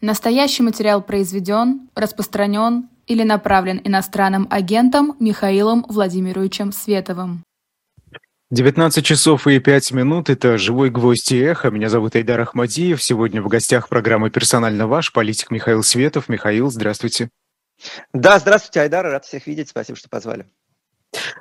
Настоящий материал произведен, распространен или направлен иностранным агентом Михаилом Владимировичем Световым. 19 часов и 5 минут. Это «Живой гвоздь и эхо». Меня зовут Айдар Ахмадиев. Сегодня в гостях программы «Персонально ваш» политик Михаил Светов. Михаил, здравствуйте. Да, здравствуйте, Айдар. Рад всех видеть. Спасибо, что позвали.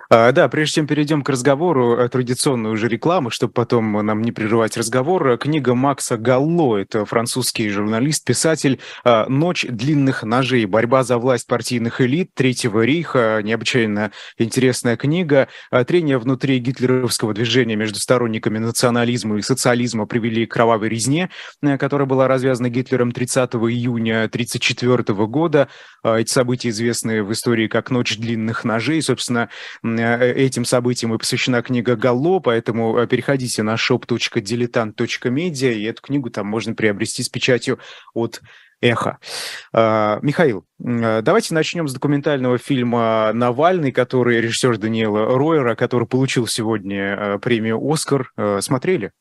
А, да, прежде чем перейдем к разговору, э, традиционную уже рекламу, чтобы потом нам не прерывать разговор, э, книга Макса Галло, это французский журналист, писатель а, «Ночь длинных ножей. Борьба за власть партийных элит Третьего рейха». Необычайно интересная книга. Трения внутри гитлеровского движения между сторонниками национализма и социализма привели к кровавой резне, э, которая была развязана Гитлером 30 июня 1934 года. Эти события известны в истории как «Ночь длинных ножей». Собственно, Э, этим событиям и посвящена книга Галло, поэтому э, переходите на shop.diletant.media, и эту книгу там можно приобрести с печатью от эхо. А, Михаил, э, давайте начнем с документального фильма «Навальный», который режиссер Даниэла Ройера, который получил сегодня премию «Оскар». Смотрели?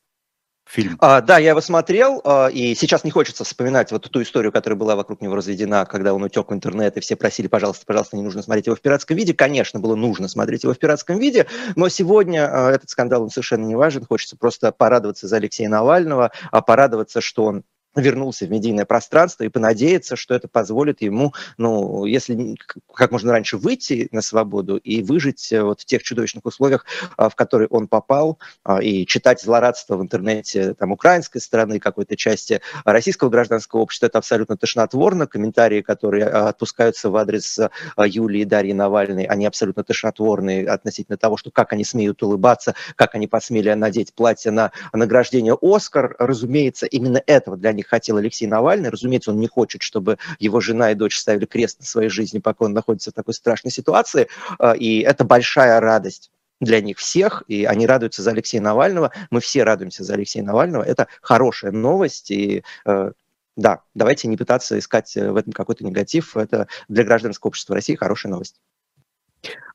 Фильм. А, да, я его смотрел, а, и сейчас не хочется вспоминать вот ту историю, которая была вокруг него разведена, когда он утек в интернет, и все просили, пожалуйста, пожалуйста, не нужно смотреть его в пиратском виде. Конечно, было нужно смотреть его в пиратском виде, но сегодня а, этот скандал он совершенно не важен. Хочется просто порадоваться за Алексея Навального, а порадоваться, что он вернулся в медийное пространство и понадеяться, что это позволит ему, ну, если как можно раньше выйти на свободу и выжить э, вот в тех чудовищных условиях, а, в которые он попал, а, и читать злорадство в интернете там украинской стороны, какой-то части российского гражданского общества, это абсолютно тошнотворно. Комментарии, которые а, отпускаются в адрес Юлии и Дарьи Навальной, они абсолютно тошнотворные относительно того, что как они смеют улыбаться, как они посмели надеть платье на награждение Оскар. Разумеется, именно этого для них хотел Алексей Навальный. Разумеется, он не хочет, чтобы его жена и дочь ставили крест на своей жизни, пока он находится в такой страшной ситуации. А, и это большая радость для них всех, и они радуются за Алексея Навального. Мы все радуемся за Алексея Навального. Это хорошая новость, и э, да, давайте не пытаться искать в этом какой-то негатив. Это для гражданского общества России хорошая новость.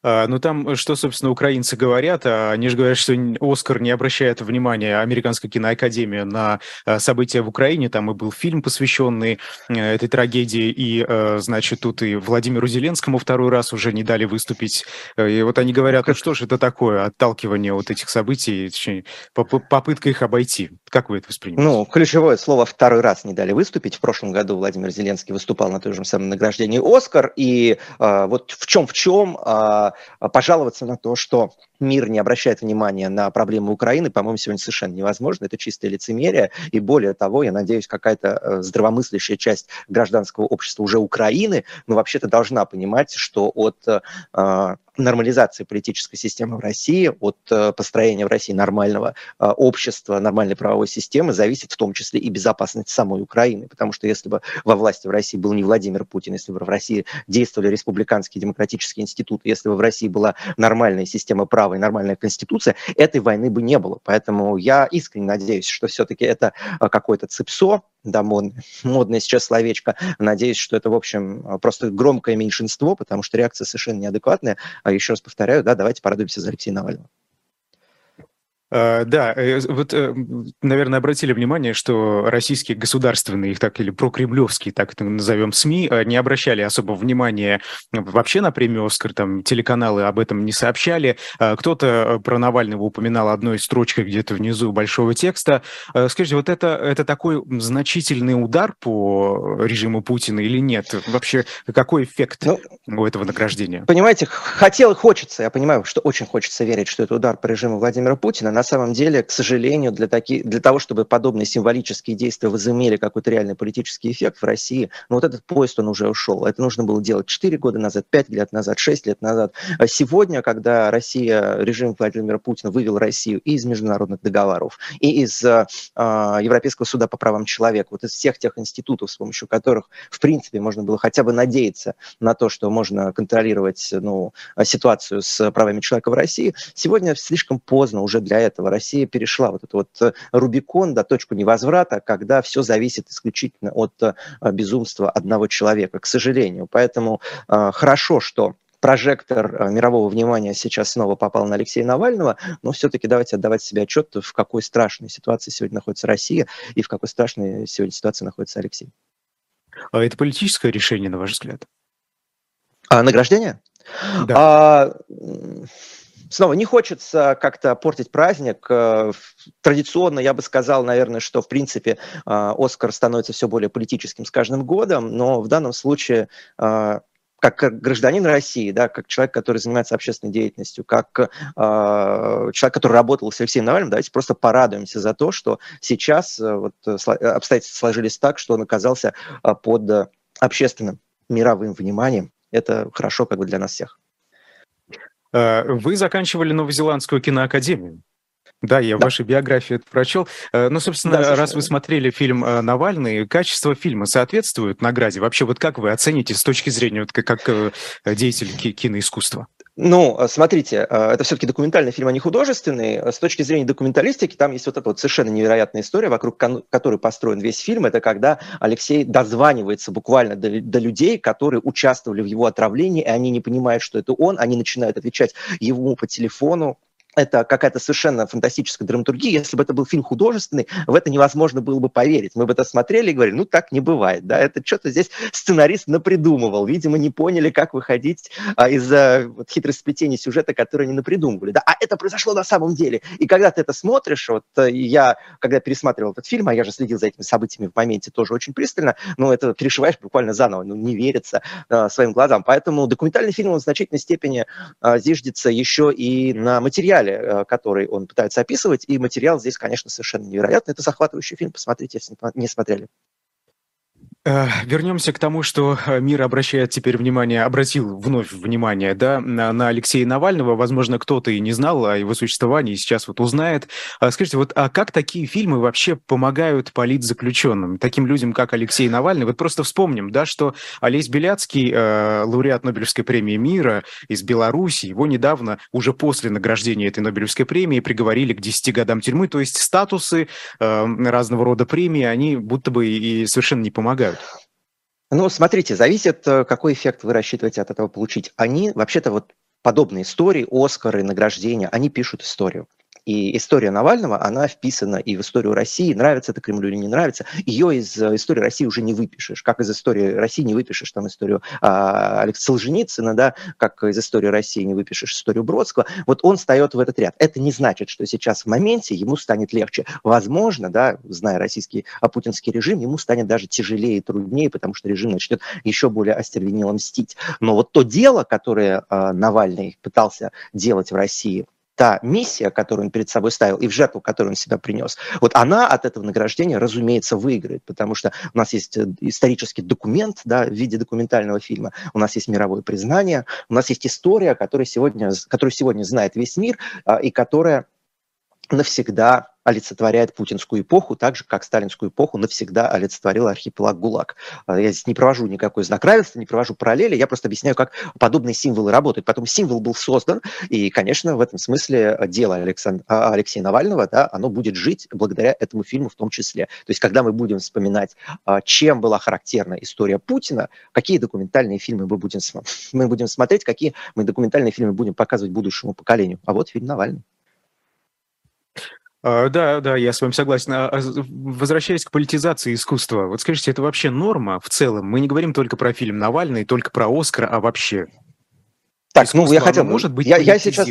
А, ну там, э, что, собственно, украинцы говорят, а они же говорят, что Оскар не обращает внимания, Американская киноакадемия, на а, события в Украине, там и был фильм, посвященный э, этой трагедии, и, э, значит, тут и Владимиру Зеленскому второй раз уже не дали выступить, и вот они говорят, ну что ж это такое, отталкивание вот этих событий, точнее, попытка их обойти. Как вы это воспринимаете? Ну, ключевое слово «второй раз не дали выступить». В прошлом году Владимир Зеленский выступал на том же самом награждении «Оскар», и э, вот в чем в чем э, пожаловаться на то, что мир не обращает внимания на проблемы Украины, по-моему, сегодня совершенно невозможно. Это чистое лицемерие. И более того, я надеюсь, какая-то э, здравомыслящая часть гражданского общества уже Украины, ну, вообще-то должна понимать, что от э, нормализации политической системы в России, от э, построения в России нормального общества, нормальной правовой системы зависит в том числе и безопасность самой Украины. Потому что если бы во власти в России был не Владимир Путин, если бы в России действовали республиканские демократические институты, если бы в России была нормальная система права и нормальная конституция, этой войны бы не было. Поэтому я искренне надеюсь, что все-таки это э, какое-то цепсо, да, модное, модное сейчас словечко. Надеюсь, что это, в общем, просто громкое меньшинство, потому что реакция совершенно неадекватная. А еще раз повторяю, да, давайте порадуемся за Алексея Навального. Uh, да, э, вот, э, наверное, обратили внимание, что российские государственные, их так или прокремлевские, так это назовем, СМИ, э, не обращали особо внимания вообще на премию «Оскар», там телеканалы об этом не сообщали. Кто-то про Навального упоминал одной строчкой где-то внизу большого текста. Скажите, вот это, это такой значительный удар по режиму Путина или нет? Вообще, какой эффект ну, у этого награждения? Понимаете, хотел и хочется, я понимаю, что очень хочется верить, что это удар по режиму Владимира Путина, на самом деле, к сожалению, для, таки, для того, чтобы подобные символические действия возымели какой-то реальный политический эффект в России, ну вот этот поезд, он уже ушел. Это нужно было делать 4 года назад, 5 лет назад, 6 лет назад. А сегодня, когда Россия, режим Владимира Путина вывел Россию из международных договоров, и из э, Европейского суда по правам человека, вот из всех тех институтов, с помощью которых, в принципе, можно было хотя бы надеяться на то, что можно контролировать ну, ситуацию с правами человека в России, сегодня слишком поздно уже для этого этого Россия перешла вот этот вот э, Рубикон, до точку невозврата, когда все зависит исключительно от э, безумства одного человека, к сожалению. Поэтому э, хорошо, что прожектор мирового внимания сейчас снова попал на Алексея Навального, но все-таки давайте отдавать себе отчет, в какой страшной ситуации сегодня находится Россия и в какой страшной сегодня ситуации находится Алексей. А это политическое решение, на ваш взгляд? А, награждение? Да. А, снова не хочется как-то портить праздник. Э, традиционно я бы сказал, наверное, что в принципе а, Оскар становится все более политическим с каждым годом, но в данном случае а, как гражданин России, да, как человек, который занимается общественной деятельностью, как э, человек, который работал с Алексеем Навальным, давайте просто порадуемся за то, что сейчас э, вот, обстоятельства сложились так, что он оказался э, под общественным мировым вниманием. Это хорошо как бы для нас всех. Э, вы заканчивали Новозеландскую киноакадемию. Да, я да. в вашей биографии это прочел. Э, ну, собственно, да, раз вы смотрели фильм э, «Навальный», качество фильма соответствует награде? Вообще, вот как вы оцените с точки зрения вот, как, как деятель киноискусства? Ну, э, смотрите, э, это все-таки документальный фильм, а не художественный. С точки зрения документалистики, там есть вот эта вот совершенно невероятная история, вокруг которой построен весь фильм. Это когда Алексей дозванивается буквально до, до людей, которые участвовали в его отравлении, и они не понимают, что это он, они начинают отвечать ему по телефону, это какая-то совершенно фантастическая драматургия. Если бы это был фильм художественный, в это невозможно было бы поверить. Мы бы это смотрели и говорили, ну так не бывает, да, это что-то здесь сценарист напридумывал. Видимо, не поняли, как выходить а, из-за вот, хитросплетения сюжета, который они напридумывали. Да? А это произошло на самом деле. И когда ты это смотришь, вот э, я, когда пересматривал этот фильм, а я же следил за этими событиями в моменте тоже очень пристально, ну это перешиваешь буквально заново, ну не верится а, своим глазам. Поэтому документальный фильм он в значительной степени а, зиждется еще и на материале материале, э, который он пытается описывать, и материал здесь, конечно, совершенно невероятный. Это захватывающий фильм, посмотрите, если не смотрели. Э, вернемся к тому, что э, мир обращает теперь внимание, обратил вновь внимание да, на, Алексея Навального. Возможно, кто-то и не знал о его существовании, сейчас вот узнает. А скажите, вот а как такие фильмы вообще помогают политзаключенным, таким людям, как Алексей Навальный? Вот просто вспомним, да, что Олесь Беляцкий, э, лауреат Нобелевской премии мира из Беларуси, его недавно, уже после награждения этой Нобелевской премии, приговорили к 10 годам тюрьмы. То есть статусы разного рода премии, они будто бы и совершенно не помогают помогают? Ну, смотрите, зависит, э, какой эффект вы рассчитываете от этого получить. Они, вообще-то, вот подобные истории, Оскары, награждения, они пишут историю. И история Навального, она вписана и в историю России, нравится это Кремлю или не нравится. Ее из э, истории России уже не выпишешь. Как из истории России не выпишешь там историю а, Алекса Солженицына, да, как из истории России не выпишешь историю Бродского. Вот он встает в этот ряд. Это не значит, что сейчас в моменте ему станет легче. Возможно, да, зная российский а, путинский режим, ему станет даже тяжелее и труднее, потому что режим начнет еще более остервенело мстить. Но вот то дело, которое а, Навальный пытался делать в России, та миссия, которую он перед собой ставил, и в жертву, которую он себя принес, вот она от этого награждения, разумеется, выиграет, потому что у нас есть э, исторический документ да, в виде документального фильма, у нас есть мировое признание, у нас есть история, которую сегодня, которую сегодня знает весь мир, а, и которая навсегда олицетворяет путинскую эпоху, так же, как сталинскую эпоху навсегда олицетворил архипелаг ГУЛАГ. А, я здесь не провожу никакой знак равенства, не провожу параллели, я просто объясняю, как подобные символы работают. Потом символ был создан, и, конечно, в этом смысле дело Александ... А, Алексея Навального, да, оно будет жить благодаря этому фильму в том числе. То есть, когда мы будем вспоминать, а, чем была характерна история Путина, какие документальные фильмы мы будем, мы будем смотреть, какие мы документальные фильмы будем показывать будущему поколению. А вот фильм Навальный. А, да, да, я с вами согласен. А, а возвращаясь к политизации искусства, вот скажите, это вообще норма в целом? Мы не говорим только про фильм Навальный, только про Оскар, а вообще. Так, Искусство, ну я хотел, может быть я, я сейчас,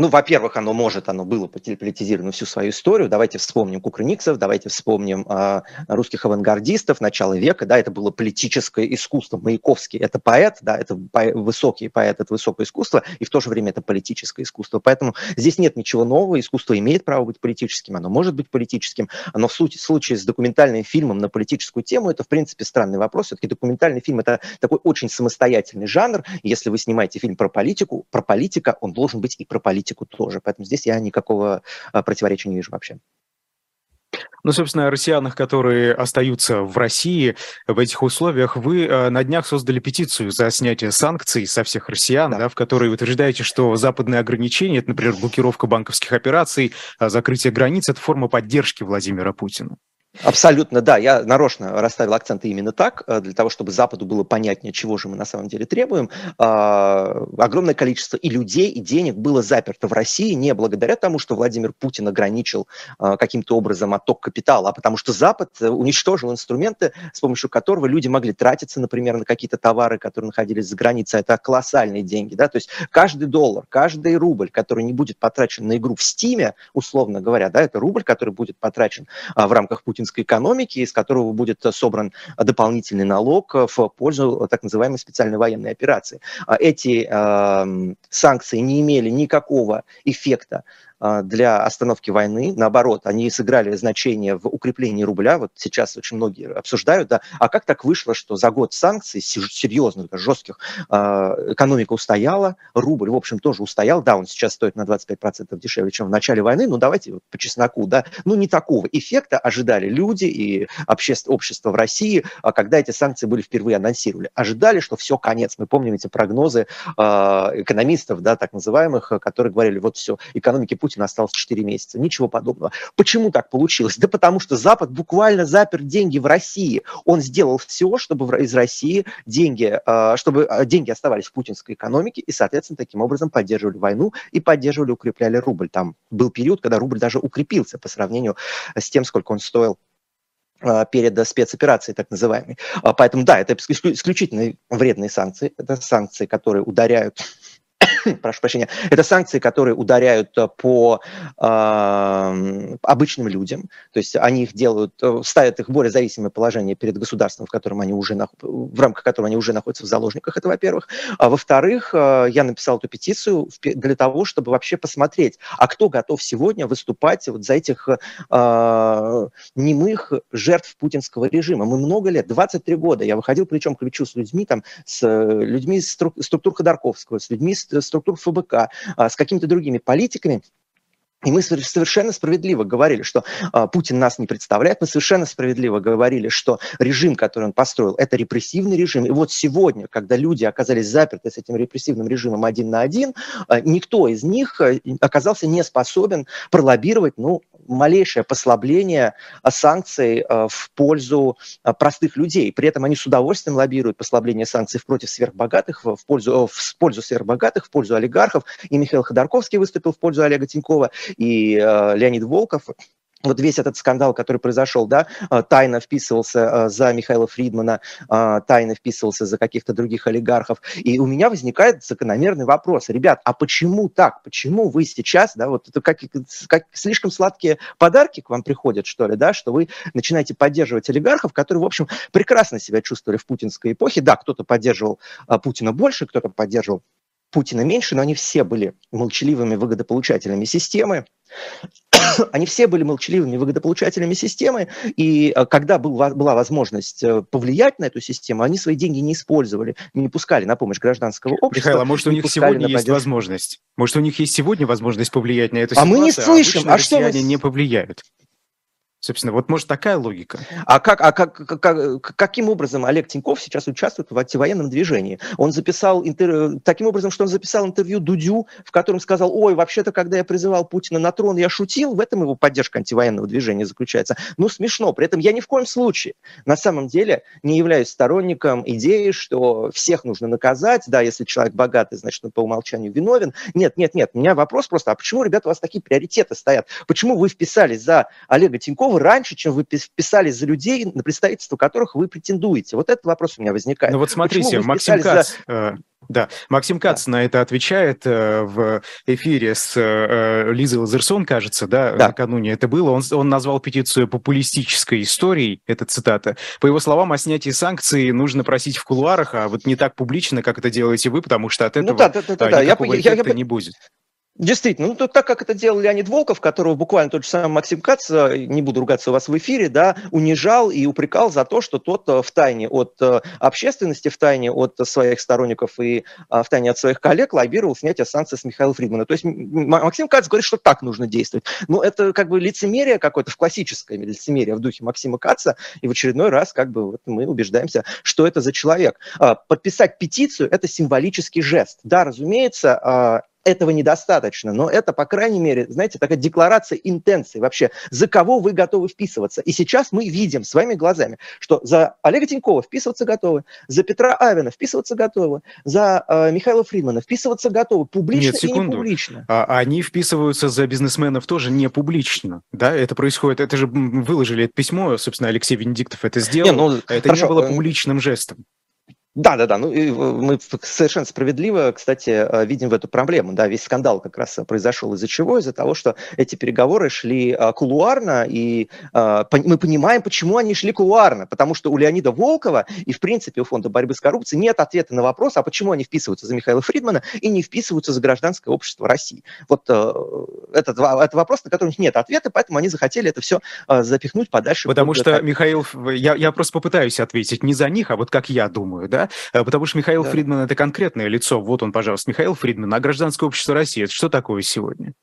ну, во-первых, оно может, оно было политизировано всю свою историю. Давайте вспомним Кукрыниксов, давайте вспомним э, русских авангардистов начала века. Да, это было политическое искусство. Маяковский – это поэт, да, это по высокий поэт, это высокое искусство, и в то же время это политическое искусство. Поэтому здесь нет ничего нового. Искусство имеет право быть политическим, оно может быть политическим. Но в случае с документальным фильмом на политическую тему, это, в принципе, странный вопрос. Все-таки документальный фильм – это такой очень самостоятельный жанр. Если вы снимаете фильм про политику, про политика, он должен быть и про политику тоже. Поэтому здесь я никакого а, противоречия не вижу вообще. Ну, собственно, о россиянах, которые остаются в России в этих условиях, вы э, на днях создали петицию за снятие санкций со всех россиян, да. Да, в которой утверждаете, что западные ограничения, это, например, блокировка банковских операций, закрытие границ, это форма поддержки Владимира Путина. Абсолютно, да. Я нарочно расставил акценты именно так, э, для того, чтобы Западу было понятнее, чего же мы на самом деле требуем. А, огромное количество и людей, и денег было заперто в России не благодаря тому, что Владимир Путин ограничил а, каким-то образом отток капитала, а потому что Запад э, уничтожил инструменты, с помощью которого люди могли тратиться, например, на какие-то товары, которые находились за границей. Это колоссальные деньги. Да? То есть каждый доллар, каждый рубль, который не будет потрачен на игру в Стиме, условно говоря, да, это рубль, который будет потрачен в рамках путинского путинской экономики, из которого будет собран дополнительный налог в пользу так называемой специальной военной операции. А эти э, санкции не имели никакого эффекта для остановки войны. Наоборот, они сыграли значение в укреплении рубля. Вот сейчас очень многие обсуждают, да, а как так вышло, что за год санкций, серьезных, жестких, а, экономика устояла, рубль, в общем, тоже устоял. Да, он сейчас стоит на 25% дешевле, чем в начале войны, но давайте вот по чесноку, да, ну не такого эффекта ожидали люди и общество, общество в России, а когда эти санкции были впервые анонсировали. Ожидали, что все, конец. Мы помним эти прогнозы экономистов, да, так называемых, которые говорили, вот все, экономики Путина Путина осталось 4 месяца. Ничего подобного. Почему так получилось? Да потому что Запад буквально запер деньги в России. Он сделал все, чтобы из России деньги, а, чтобы а, деньги оставались в путинской экономике и, соответственно, таким образом поддерживали войну и поддерживали, укрепляли рубль. Там был период, когда рубль даже укрепился по сравнению с тем, сколько он стоил а, перед спецоперацией, так называемой. Поэтому, да, это исключительно вредные санкции. Это санкции, которые ударяют прошу прощения, это санкции, которые ударяют э, по э, обычным людям, то есть они их делают, э, ставят их в более зависимое положение перед государством, в котором они уже в рамках которого они уже находятся в заложниках, это во-первых. А во-вторых, э, я написал эту петицию для того, чтобы вообще посмотреть, а кто готов сегодня выступать вот за этих э, немых жертв путинского режима. Мы много лет, 23 года, я выходил причем к плечу с людьми, там, с людьми из структур Ходорковского, с людьми из структур ФБК, а, с какими-то другими политиками, и мы совершенно справедливо говорили, что э, Путин нас не представляет, мы совершенно справедливо говорили, что режим, который он построил, это репрессивный режим. И вот сегодня, когда люди оказались заперты с этим репрессивным режимом один на один, э, никто из них э, оказался не способен пролоббировать ну, малейшее послабление санкций в пользу простых людей. При этом они с удовольствием лоббируют послабление санкций против сверхбогатых, в пользу, в пользу сверхбогатых, в пользу олигархов. И Михаил Ходорковский выступил в пользу Олега Тинькова и э, Леонид Волков, вот весь этот скандал, который произошел, да, э, тайно вписывался э, за Михаила Фридмана, тайно вписывался за каких-то других олигархов. И у меня возникает закономерный вопрос. Ребят, а почему так? Почему вы сейчас, да, вот это как, как слишком сладкие подарки к вам приходят, что ли, да, что вы начинаете поддерживать олигархов, которые, в общем, прекрасно себя чувствовали в путинской эпохе. Да, кто-то поддерживал Путина больше, кто-то поддерживал Путина меньше, но они все были молчаливыми выгодополучателями системы. Они все были молчаливыми выгодополучателями системы, и э, когда был, была возможность э, повлиять на эту систему, они свои деньги не использовали, не пускали на помощь гражданского общества. Михаил, а может у них сегодня есть возможность? Может у них есть сегодня возможность повлиять на эту ситуацию? А мы не слышим. А, а что мы... не повлияют? Собственно, вот может такая логика. А, как, а как, как, каким образом Олег Тиньков сейчас участвует в антивоенном движении? Он записал интервью, таким образом, что он записал интервью Дудю, в котором сказал, ой, вообще-то, когда я призывал Путина на трон, я шутил, в этом его поддержка антивоенного движения заключается. Ну, смешно. При этом я ни в коем случае на самом деле не являюсь сторонником идеи, что всех нужно наказать, да, если человек богатый, значит, он по умолчанию виновен. Нет, нет, нет. У меня вопрос просто, а почему, ребята, у вас такие приоритеты стоят? Почему вы вписались за Олега Тинькова готовы раньше, чем вы писали за людей, на представительство которых вы претендуете? Вот этот вопрос у меня возникает. Ну вот смотрите, Максим Кац, за... Э, да, Максим Кац да. на это отвечает э, в эфире с э, Лизой Лазерсон, кажется, да, да, накануне это было. Он, он назвал петицию популистической историей, это цитата. По его словам, о снятии санкций нужно просить в кулуарах, а вот не так публично, как это делаете вы, потому что от ну этого ну, да, да, да, да. никакого я, эффекта я, я, не будет. Действительно, ну то, так как это делал Леонид Волков, которого буквально тот же самый Максим Кац, э, не буду ругаться у вас в эфире, да, унижал и упрекал за то, что тот э, в тайне от э, общественности, в тайне от своих сторонников и в тайне от своих коллег лоббировал снятие санкций с Михаила Фридмана. То есть Максим Кац говорит, что так нужно действовать. Но это как бы лицемерие какое-то, в классическое лицемерие в духе Максима Каца, и в очередной раз как бы вот мы убеждаемся, что это за человек. А, подписать петицию – это символический жест. Да, разумеется, а, этого недостаточно, но это, по крайней мере, знаете, такая декларация интенции вообще, за кого вы готовы вписываться. И сейчас мы видим своими глазами, что за Олега Тинькова вписываться готовы, за Петра Авина вписываться готовы, за э, Михаила Фридмана вписываться готовы, публично Нет, секунду. и не публично. А, они вписываются за бизнесменов тоже не публично, да? Это происходит, это же выложили это письмо, собственно, Алексей Венедиктов это сделал, не, ну, это хорошо. не было э, публичным жестом. Да, да, да. Ну, и мы совершенно справедливо, кстати, э, видим в эту проблему. Да, весь скандал как раз произошел из-за чего? Из-за того, что эти переговоры шли кулуарно, и мы понимаем, почему они шли кулуарно. Потому что у Леонида Волкова и, в принципе, у Фонда борьбы с коррупцией нет ответа на вопрос, а почему они вписываются за Михаила Фридмана и не вписываются за гражданское общество России. Вот э, это, вопрос, на который у них нет ответа, поэтому они захотели это все э, запихнуть подальше. Потому что, Михаил, я, я просто попытаюсь ответить не за них, а вот как я думаю, да? Э, потому что Михаил да. Фридман – это конкретное лицо. Вот он, пожалуйста, Михаил Фридман, а гражданское общество России – это что такое сегодня?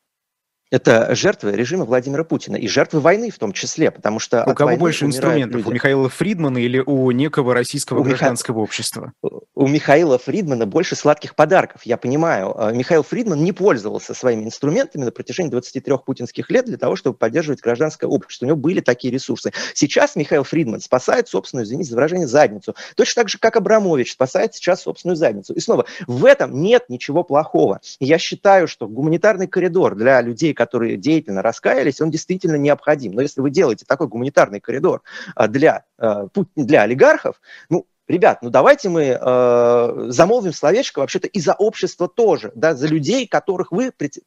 Это жертвы режима Владимира Путина и жертвы войны в том числе, потому что... У кого больше инструментов, люди. у Михаила Фридмана или у некого российского у гражданского Миха... общества? У Михаила Фридмана больше сладких подарков, я понимаю. А, Михаил Фридман не пользовался своими инструментами на протяжении 23 путинских лет для того, чтобы поддерживать гражданское общество. У него были такие ресурсы. Сейчас Михаил Фридман спасает собственную, извините за выражение, задницу. Точно так же, как Абрамович спасает сейчас собственную задницу. И снова, в этом нет ничего плохого. Я считаю, что гуманитарный коридор для людей, которые деятельно раскаялись, он действительно необходим. Но если вы делаете такой гуманитарный коридор а, для, а, для олигархов, ну, ребят, ну давайте мы э, замолвим словечко вообще-то и за общество тоже, да, за людей, которых вы, пред,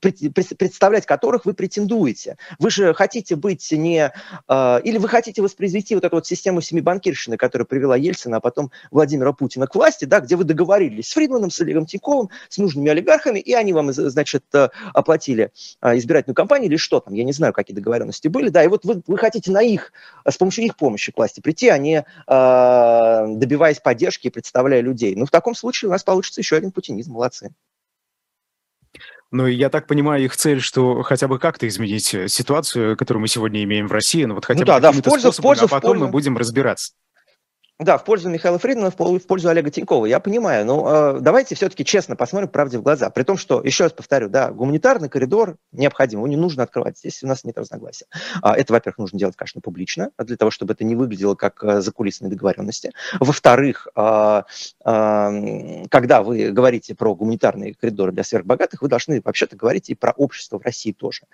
пред, представлять которых вы претендуете. Вы же хотите быть не... Э, или вы хотите воспроизвести вот эту вот систему семибанкирщины, которая привела Ельцина, а потом Владимира Путина к власти, да, где вы договорились с Фридманом, с Олегом Тиньковым, с нужными олигархами, и они вам, значит, э, оплатили э, избирательную кампанию или что там, я не знаю, какие договоренности были, да, и вот вы, вы хотите на их, с помощью их помощи к власти прийти, а не э, добиваясь поддержки и представляя людей. Ну, в таком случае у нас получится еще один путинизм. Молодцы. Ну, я так понимаю, их цель, что хотя бы как-то изменить э, ситуацию, которую мы сегодня имеем в России, ну вот хотя ну, бы да, да, в пользу, способами, в пользу, а потом в пользу. мы будем разбираться. Да, в пользу Михаила Фридмана, в пользу Олега Тинькова, я понимаю. Но э, давайте все-таки честно посмотрим правде в глаза. При том, что, еще раз повторю, да, гуманитарный коридор необходим, его не нужно открывать. Здесь у нас нет разногласия. А, это, во-первых, нужно делать, конечно, публично, для того, чтобы это не выглядело как э, закулисные договоренности. Во-вторых, э, э, когда вы говорите про гуманитарный коридор для сверхбогатых, вы должны вообще-то говорить и про общество в России тоже.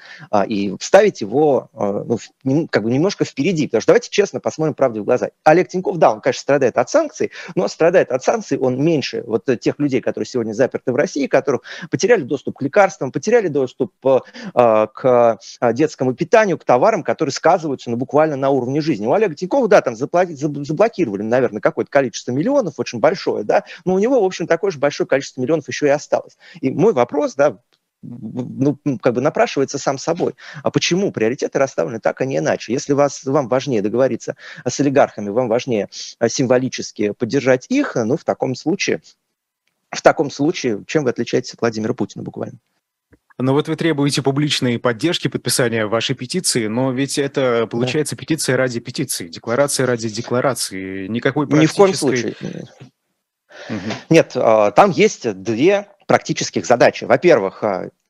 И вставить его э, ну, как бы немножко впереди. Потому что давайте честно посмотрим правде в глаза. Олег Тиньков, да, он, конечно, страдает от санкций, но страдает от санкций он меньше вот тех людей, которые сегодня заперты в России, которых потеряли доступ к лекарствам, потеряли доступ э, к э, детскому питанию, к товарам, которые сказываются ну, буквально на уровне жизни. У Олега Тинькова, да, там заблокировали, наверное, какое-то количество миллионов, очень большое, да, но у него, в общем, такое же большое количество миллионов еще и осталось. И мой вопрос, да, ну, как бы напрашивается сам собой. А почему приоритеты расставлены так, а не иначе? Если вас, вам важнее договориться с олигархами, вам важнее а, символически поддержать их, ну, в таком случае, в таком случае, чем вы отличаетесь от Владимира Путина буквально? Но вот вы требуете публичной поддержки подписания вашей петиции, но ведь это получается да. петиция ради петиции, декларация ради декларации. Никакой практической... Ни в коем случае. Угу. Нет, а, там есть две практических задачи. Во-первых,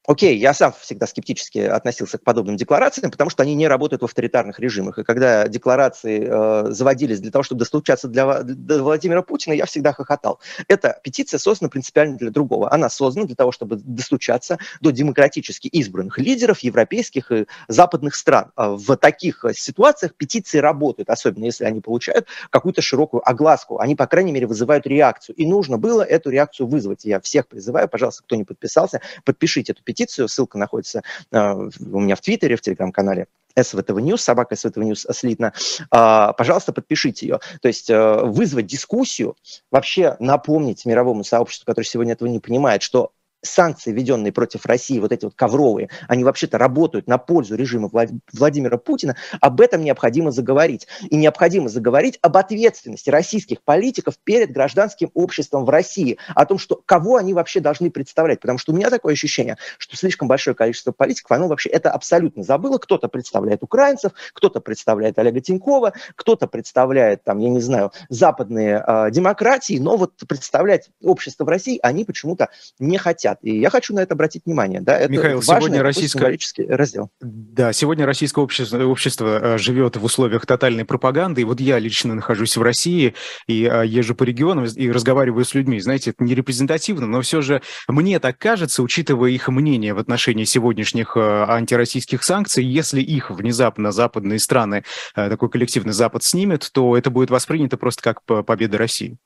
Окей, я сам всегда скептически относился к подобным декларациям, потому что они не работают в авторитарных режимах. И когда декларации э, заводились для того, чтобы достучаться для, для Владимира Путина, я всегда хохотал. Эта петиция создана принципиально для другого. Она создана для того, чтобы достучаться до демократически избранных лидеров европейских и западных стран. А в таких ситуациях петиции работают, особенно если они получают какую-то широкую огласку. Они, по крайней мере, вызывают реакцию. И нужно было эту реакцию вызвать. Я всех призываю, пожалуйста, кто не подписался, подпишите эту петицию петицию, ссылка находится э, у меня в Твиттере, в Телеграм-канале SVTV News, собака SVTV News слитно, а, пожалуйста, подпишите ее. То есть э, вызвать дискуссию, вообще напомнить мировому сообществу, которое сегодня этого не понимает, что санкции, введенные против России, вот эти вот ковровые, они вообще-то работают на пользу режима Влад... Владимира Путина, об этом необходимо заговорить. И необходимо заговорить об ответственности российских политиков перед гражданским обществом в России, о том, что кого они вообще должны представлять. Потому что у меня такое ощущение, что слишком большое количество политиков, оно вообще это абсолютно забыло. Кто-то представляет украинцев, кто-то представляет Олега Тинькова, кто-то представляет, там, я не знаю, западные э, демократии, но вот представлять общество в России они почему-то не хотят вредят. И я хочу на это обратить внимание. Да, это Михаил, важный, сегодня российское... раздел. Да, сегодня российское общество, общество живет в условиях тотальной пропаганды. И вот я лично нахожусь в России и езжу по регионам и разговариваю с людьми. Знаете, это не репрезентативно, но все же мне так кажется, учитывая их мнение в отношении сегодняшних антироссийских санкций, если их внезапно западные страны, такой коллективный Запад снимет, то это будет воспринято просто как победа России.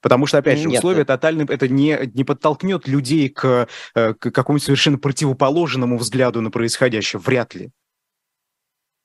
Потому что, опять же, Нет, условия тотальные, это не, не подтолкнет людей к, э, к какому-то совершенно противоположному взгляду на происходящее. Вряд ли.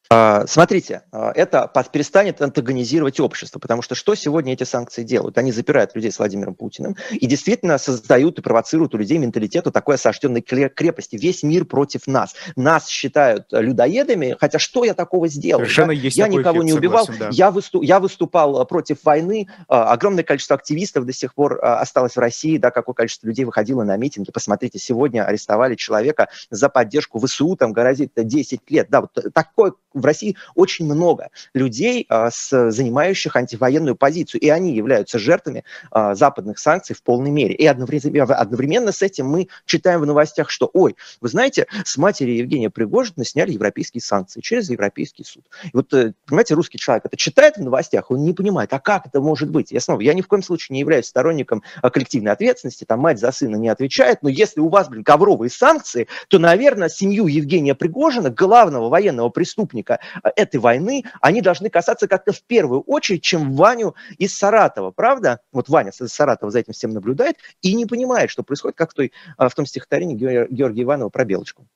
А, смотрите, а, это перестанет антагонизировать общество, потому что что сегодня эти санкции делают? Они запирают людей с Владимиром Путиным и действительно создают и провоцируют у людей менталитет такой осажденной крепости. Весь мир против нас. Нас считают людоедами, хотя что я такого сделал? Совершенно да? есть Я никого эффект, не убивал, согласен, да. я, выступ, я выступал против войны, а, огромное количество активистов до сих пор осталось в России, да, какое количество людей выходило на митинги. Посмотрите, сегодня арестовали человека за поддержку ВСУ, там грозит 10 лет. Да, вот такой в России очень много людей, а, с, занимающих антивоенную позицию, и они являются жертвами а, западных санкций в полной мере. И одновременно, одновременно с этим мы читаем в новостях, что, ой, вы знаете, с матери Евгения Пригожина сняли европейские санкции через Европейский суд. И вот, э, понимаете, русский человек это читает в новостях, он не понимает, а как это может быть? Я снова, я ни в коем случае не являюсь сторонником а, коллективной ответственности, там мать за сына не отвечает, но если у вас, блин, ковровые санкции, то, наверное, семью Евгения Пригожина, главного военного преступника, участника э, этой войны, они должны касаться как-то в первую очередь, чем Ваню из Саратова, правда? Вот Ваня из Саратова за этим всем наблюдает и не понимает, что происходит, как в, той, э, в том стихотворении Георгия Иванова про Белочку.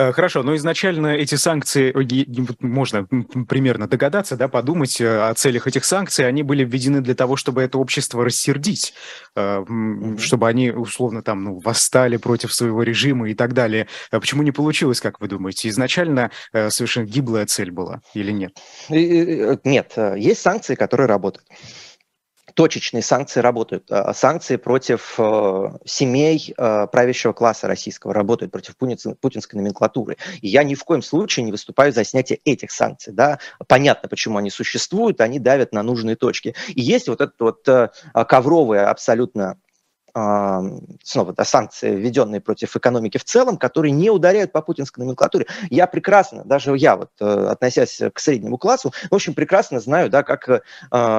Э, хорошо, но изначально эти санкции, можно примерно догадаться, да, подумать э, о целях этих санкций, они были введены для того, чтобы это общество рассердить, mm-hmm. чтобы они, условно, там, ну, восстали против своего режима и так далее. Почему не получилось, как вы думаете? Изначально совершенно гиблая цель была или нет? Нет, есть санкции, которые работают точечные санкции работают. А, санкции против э, семей э, правящего класса российского работают, против путинской номенклатуры. И я ни в коем случае не выступаю за снятие этих санкций. Да? Понятно, почему они существуют, они давят на нужные точки. И есть вот это вот э, ковровое абсолютно снова да, санкции, введенные против экономики в целом, которые не ударяют по путинской номенклатуре. Я прекрасно, даже я, вот, э, относясь к среднему классу, в общем, прекрасно знаю, да, как э,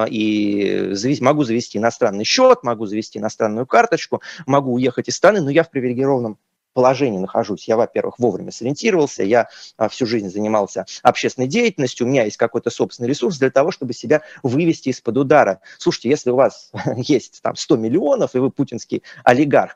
и завести, могу завести иностранный счет, могу завести иностранную карточку, могу уехать из страны, но я в привилегированном положении нахожусь. Я, во-первых, вовремя сориентировался, я а, всю жизнь занимался общественной деятельностью, у меня есть какой-то собственный ресурс для того, чтобы себя вывести из-под удара. Слушайте, если у вас есть там 100 миллионов, и вы путинский олигарх,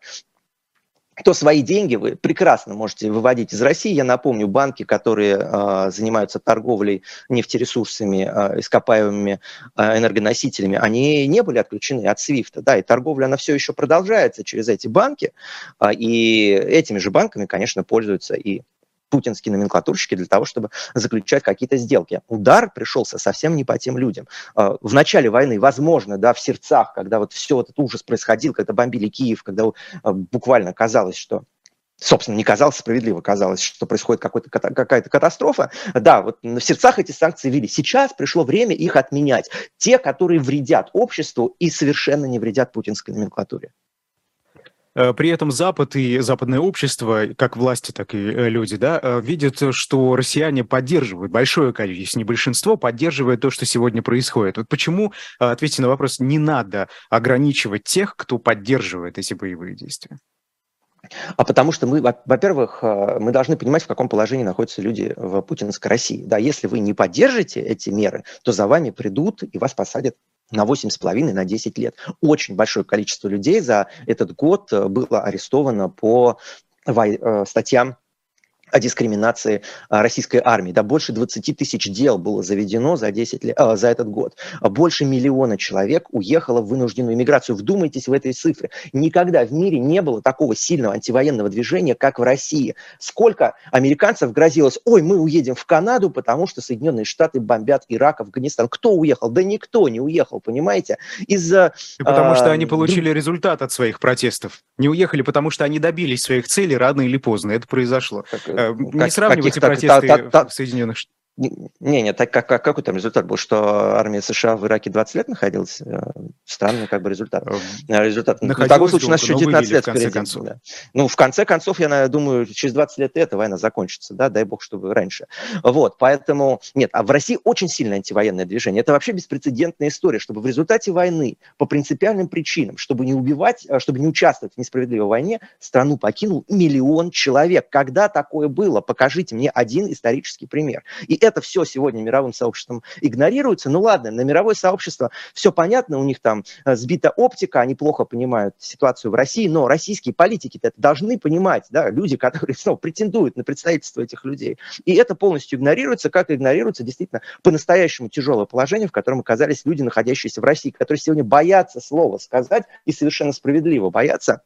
то свои деньги вы прекрасно можете выводить из России. Я напомню, банки, которые э, занимаются торговлей нефтересурсами, э, ископаемыми э, энергоносителями, они не были отключены от SWIFT. Да, и торговля, она все еще продолжается через эти банки. Э, и этими же банками, конечно, пользуются и путинские номенклатурщики для того, чтобы заключать какие-то сделки. Удар пришелся совсем не по тем людям. А, в начале войны, возможно, да, в сердцах, когда вот все этот ужас происходил, когда бомбили Киев, когда а, буквально казалось, что собственно, не казалось справедливо, казалось, что происходит какая-то катастрофа. Да, вот в сердцах эти санкции ввели. Сейчас пришло время их отменять. Те, которые вредят обществу и совершенно не вредят путинской номенклатуре. Э, при этом Запад и западное общество, как власти, так и э, люди, да, э, видят, что россияне поддерживают, большое количество, не большинство, поддерживает то, что сегодня происходит. Вот почему, ответьте на вопрос, не надо ограничивать тех, кто поддерживает эти боевые действия? А потому что мы, во-первых, мы должны понимать, в каком положении находятся люди в путинской России. Да, если вы не поддержите эти меры, то за вами придут и вас посадят на 8,5, на 10 лет. Очень большое количество людей за этот год э, было арестовано по э, статьям о дискриминации а, российской армии. Да, больше 20 тысяч дел было заведено за, 10 лет, а, за этот год. Больше миллиона человек уехало в вынужденную миграцию. Вдумайтесь в этой цифры. Никогда в мире не было такого сильного антивоенного движения, как в России. Сколько американцев грозилось, ой, мы уедем в Канаду, потому что Соединенные Штаты бомбят Ирак, Афганистан. Кто уехал? Да никто не уехал, понимаете? Из-за... Потому а, что они получили результат от своих протестов. Не уехали, потому что они добились своих целей рано или поздно. Это произошло. Так, Э, не сравнивайте протесты та, та, та, в Соединенных Штатах. Не, не, так как, как, какой там результат был, что армия США в Ираке 20 лет находилась? Э, странный как бы результат. Э, результат. Ну, в таком случае у нас еще 19 лет впереди. Концов. Да. Ну, в конце концов, я думаю, через 20 лет эта война закончится, да, дай бог, чтобы раньше. Вот, поэтому, нет, а в России очень сильное антивоенное движение. Это вообще беспрецедентная история, чтобы в результате войны по принципиальным причинам, чтобы не убивать, э, чтобы не участвовать в несправедливой войне, страну покинул миллион человек. Когда такое было? Покажите мне один исторический пример. И это все сегодня мировым сообществом игнорируется. Ну ладно, на мировое сообщество все понятно, у них там э, сбита оптика, они плохо понимают ситуацию в России, но российские политики это должны понимать, да, люди, которые снова претендуют на представительство этих людей. И это полностью игнорируется, как игнорируется действительно по-настоящему тяжелое положение, в котором оказались люди, находящиеся в России, которые сегодня боятся слова сказать и совершенно справедливо боятся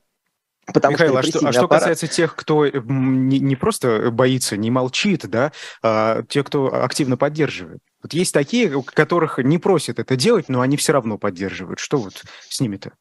Потому Михаил, что а, что, а что касается тех, кто э, не, не просто боится, не молчит, да, а те, кто активно поддерживает. Вот есть такие, которых не просят это делать, но они все равно поддерживают. Что вот с ними-то?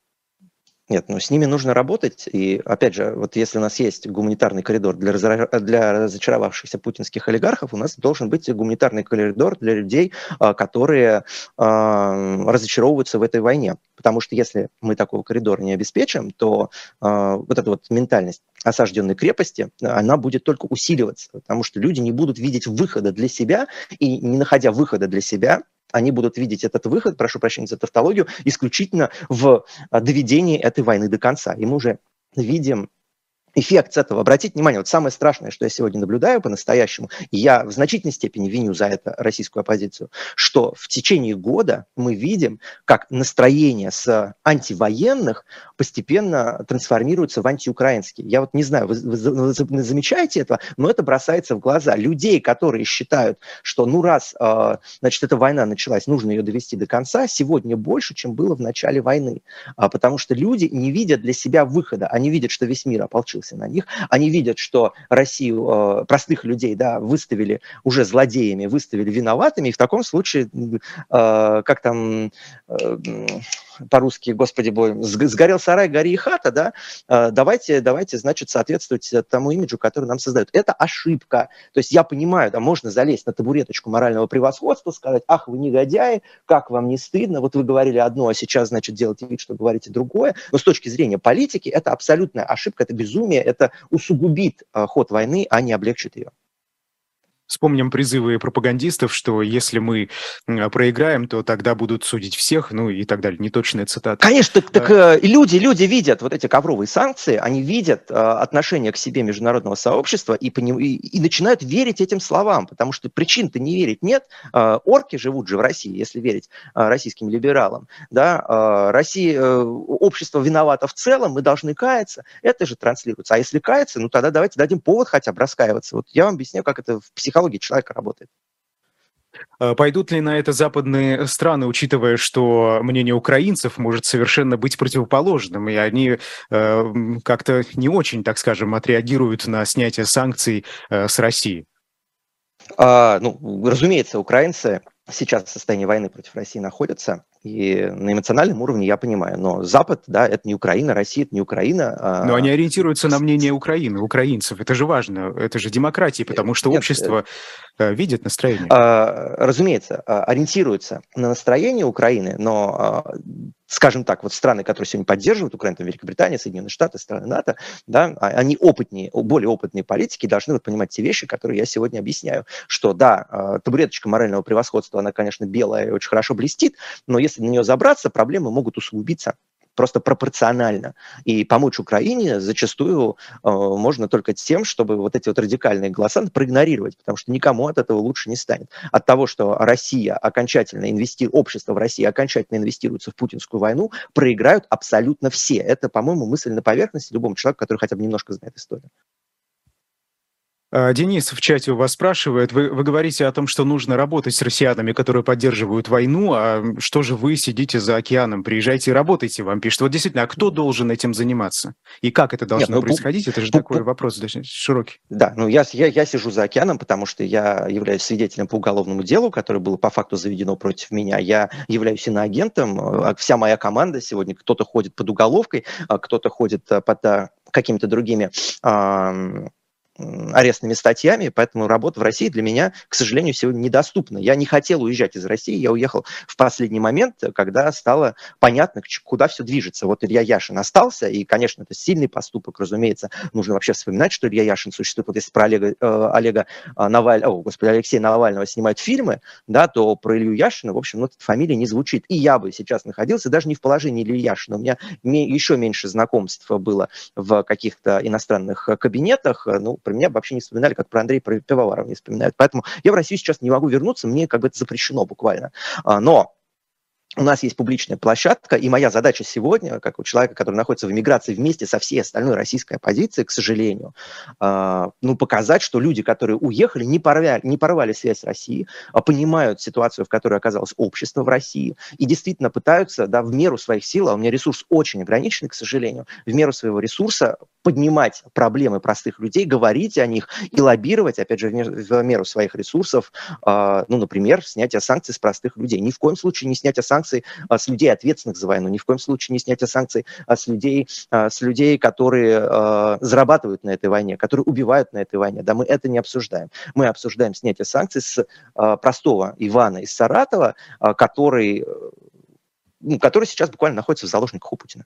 Нет, ну с ними нужно работать. И опять же, вот если у нас есть гуманитарный коридор для, разра... для разочаровавшихся путинских олигархов, у нас должен быть гуманитарный коридор для людей, а, которые э, разочаровываются в этой войне. Потому что если мы такого коридора не обеспечим, то э, вот эта вот ментальность осажденной крепости, она будет только усиливаться, потому что люди не будут видеть выхода для себя, и не находя выхода для себя, они будут видеть этот выход, прошу прощения за тавтологию, исключительно в а, доведении этой войны до конца. И мы уже видим эффект с этого. Обратите внимание, вот самое страшное, что я сегодня наблюдаю по-настоящему, и я в значительной степени виню за это российскую оппозицию, что в течение года мы видим, как настроение с антивоенных постепенно трансформируется в антиукраинские. Я вот не знаю, вы, вы, вы замечаете это, но это бросается в глаза. Людей, которые считают, что ну раз, э, значит, эта война началась, нужно ее довести до конца, сегодня больше, чем было в начале войны. А, потому что люди не видят для себя выхода. Они видят, что весь мир ополчился на них. Они видят, что Россию, э, простых людей, да, выставили уже злодеями, выставили виноватыми, и в таком случае, э, как там э, по-русски, господи бой, сгорел сарай, гори и хата, да, давайте, давайте, значит, соответствовать тому имиджу, который нам создают. Это ошибка. То есть я понимаю, да, можно залезть на табуреточку морального превосходства, сказать, ах, вы негодяи, как вам не стыдно, вот вы говорили одно, а сейчас, значит, делаете вид, что говорите другое. Но с точки зрения политики это абсолютная ошибка, это безумие, безумие, это усугубит а, ход войны, а не облегчит ее. Вспомним призывы пропагандистов, что если мы проиграем, то тогда будут судить всех, ну и так далее. Неточная цитата. Конечно, так, так а... люди, люди видят вот эти ковровые санкции, они видят а, отношение к себе международного сообщества и, и, и начинают верить этим словам, потому что причин-то не верить нет. А, орки живут же в России, если верить российским либералам. Да? Россия, общество виновато в целом, мы должны каяться. Это же транслируется. А если каяться, ну тогда давайте дадим повод хотя бы раскаиваться. Вот я вам объясню, как это в психологии психологии человека работает. А пойдут ли на это западные страны, учитывая, что мнение украинцев может совершенно быть противоположным, и они э, как-то не очень, так скажем, отреагируют на снятие санкций э, с России? А, ну, разумеется, украинцы сейчас в состоянии войны против России находятся. И на эмоциональном уровне я понимаю, но Запад, да, это не Украина, Россия, это не Украина. А... Но они ориентируются на мнение Украины, украинцев. Это же важно, это же демократия, потому что Нет, общество э, видит настроение. А, разумеется, а, ориентируются на настроение Украины, но скажем так, вот страны, которые сегодня поддерживают Украину, там Великобритания, Соединенные Штаты, страны НАТО, да, они опытнее, более опытные политики, должны вот понимать те вещи, которые я сегодня объясняю, что да, табуреточка морального превосходства, она, конечно, белая и очень хорошо блестит, но если на нее забраться, проблемы могут усугубиться просто пропорционально. И помочь Украине зачастую э, можно только тем, чтобы вот эти вот радикальные голоса проигнорировать, потому что никому от этого лучше не станет. От того, что Россия окончательно инвестирует, общество в России окончательно инвестируется в путинскую войну, проиграют абсолютно все. Это, по-моему, мысль на поверхности любому человеку, который хотя бы немножко знает историю. А, Денис в чате у вас спрашивает, вы, вы говорите о том, что нужно работать с россиянами, которые поддерживают войну, а что же вы сидите за океаном, приезжайте и работайте, вам пишут. Вот действительно, а кто должен этим заниматься? И как это должно Нет, ну, происходить? Это же такой ну, вопрос широкий. Да, ну я, я, я сижу за океаном, потому что я являюсь свидетелем по уголовному делу, которое было по факту заведено против меня. Я являюсь иноагентом, а вся моя команда сегодня, кто-то ходит под уголовкой, а кто-то ходит под какими-то другими арестными статьями, поэтому работа в России для меня, к сожалению, сегодня недоступна. Я не хотел уезжать из России, я уехал в последний момент, когда стало понятно, куда все движется. Вот Илья Яшин остался, и, конечно, это сильный поступок, разумеется. Нужно вообще вспоминать, что Илья Яшин существует. Вот если про Олега, э, Олега э, Навального, о, господи, Алексея Навального снимают фильмы, да, то про Илью Яшина, в общем, ну, эта фамилия не звучит. И я бы сейчас находился даже не в положении Ильи Яшина. У меня еще меньше знакомств было в каких-то иностранных кабинетах. Ну, про меня вообще не вспоминали, как про Андрея Пивоварова не вспоминают. Поэтому я в Россию сейчас не могу вернуться, мне как бы это запрещено буквально. А, но у нас есть публичная площадка, и моя задача сегодня, как у человека, который находится в эмиграции вместе со всей остальной российской оппозицией, к сожалению, э, ну, показать, что люди, которые уехали, не порвали, не порвали связь с Россией, а понимают ситуацию, в которой оказалось общество в России, и действительно пытаются, да, в меру своих сил, а у меня ресурс очень ограниченный, к сожалению, в меру своего ресурса поднимать проблемы простых людей, говорить о них и лоббировать, опять же, в меру своих ресурсов, э, ну, например, снятие санкций с простых людей. Ни в коем случае не снятие санкций санкций а, с людей, ответственных за войну, ни в коем случае не снятие санкций а с людей, а, с людей, которые зарабатывают на этой войне, которые убивают на этой войне. Да, мы это не обсуждаем. Мы обсуждаем снятие санкций с простого Ивана из Саратова, который, ну, который сейчас буквально находится в заложниках у Путина.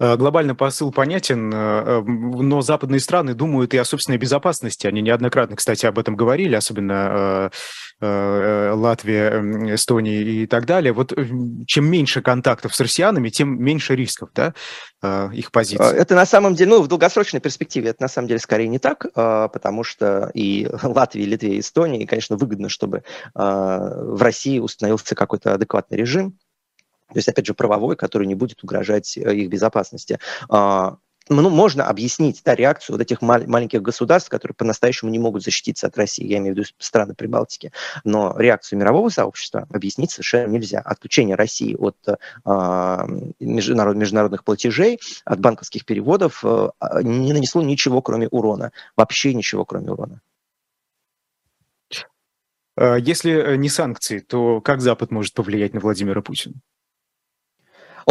Э, глобальный посыл понятен, э, э, но западные страны думают и о собственной безопасности. Они неоднократно, кстати, об этом говорили, особенно Латвия, Эстония и так далее. Вот чем меньше контактов с россиянами, тем меньше рисков, да, их позиции. Это на самом деле, ну, в долгосрочной перспективе это на самом деле скорее не так, потому что и Латвии, и Литве, и Эстонии, конечно, выгодно, чтобы в России установился какой-то адекватный режим, то есть, опять же, правовой, который не будет угрожать э, их безопасности а, ну, можно объяснить да, реакцию вот этих мал- маленьких государств, которые по-настоящему не могут защититься от России, я имею в виду страны Прибалтики, но реакцию мирового сообщества объяснить совершенно нельзя. Отключение России от э, международ- международных платежей, от банковских переводов э, не нанесло ничего, кроме урона. Вообще ничего, кроме урона. Если не санкции, то как Запад может повлиять на Владимира Путина?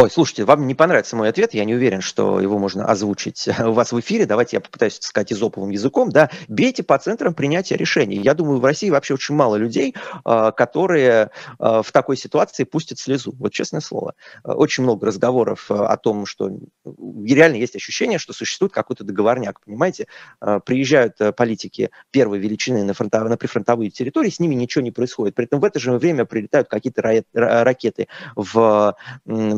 Ой, слушайте, вам не понравится мой ответ, я не уверен, что его можно озвучить у вас в эфире. Давайте я попытаюсь сказать изоповым языком. Да, бейте по центрам принятия решений. Я думаю, в России вообще очень мало людей, а, которые а, в такой ситуации пустят слезу. Вот честное слово. Очень много разговоров о том, что реально есть ощущение, что существует какой-то договорняк, понимаете? А, приезжают политики первой величины на, фронтов... на прифронтовые территории, с ними ничего не происходит. При этом в это же время прилетают какие-то ракеты в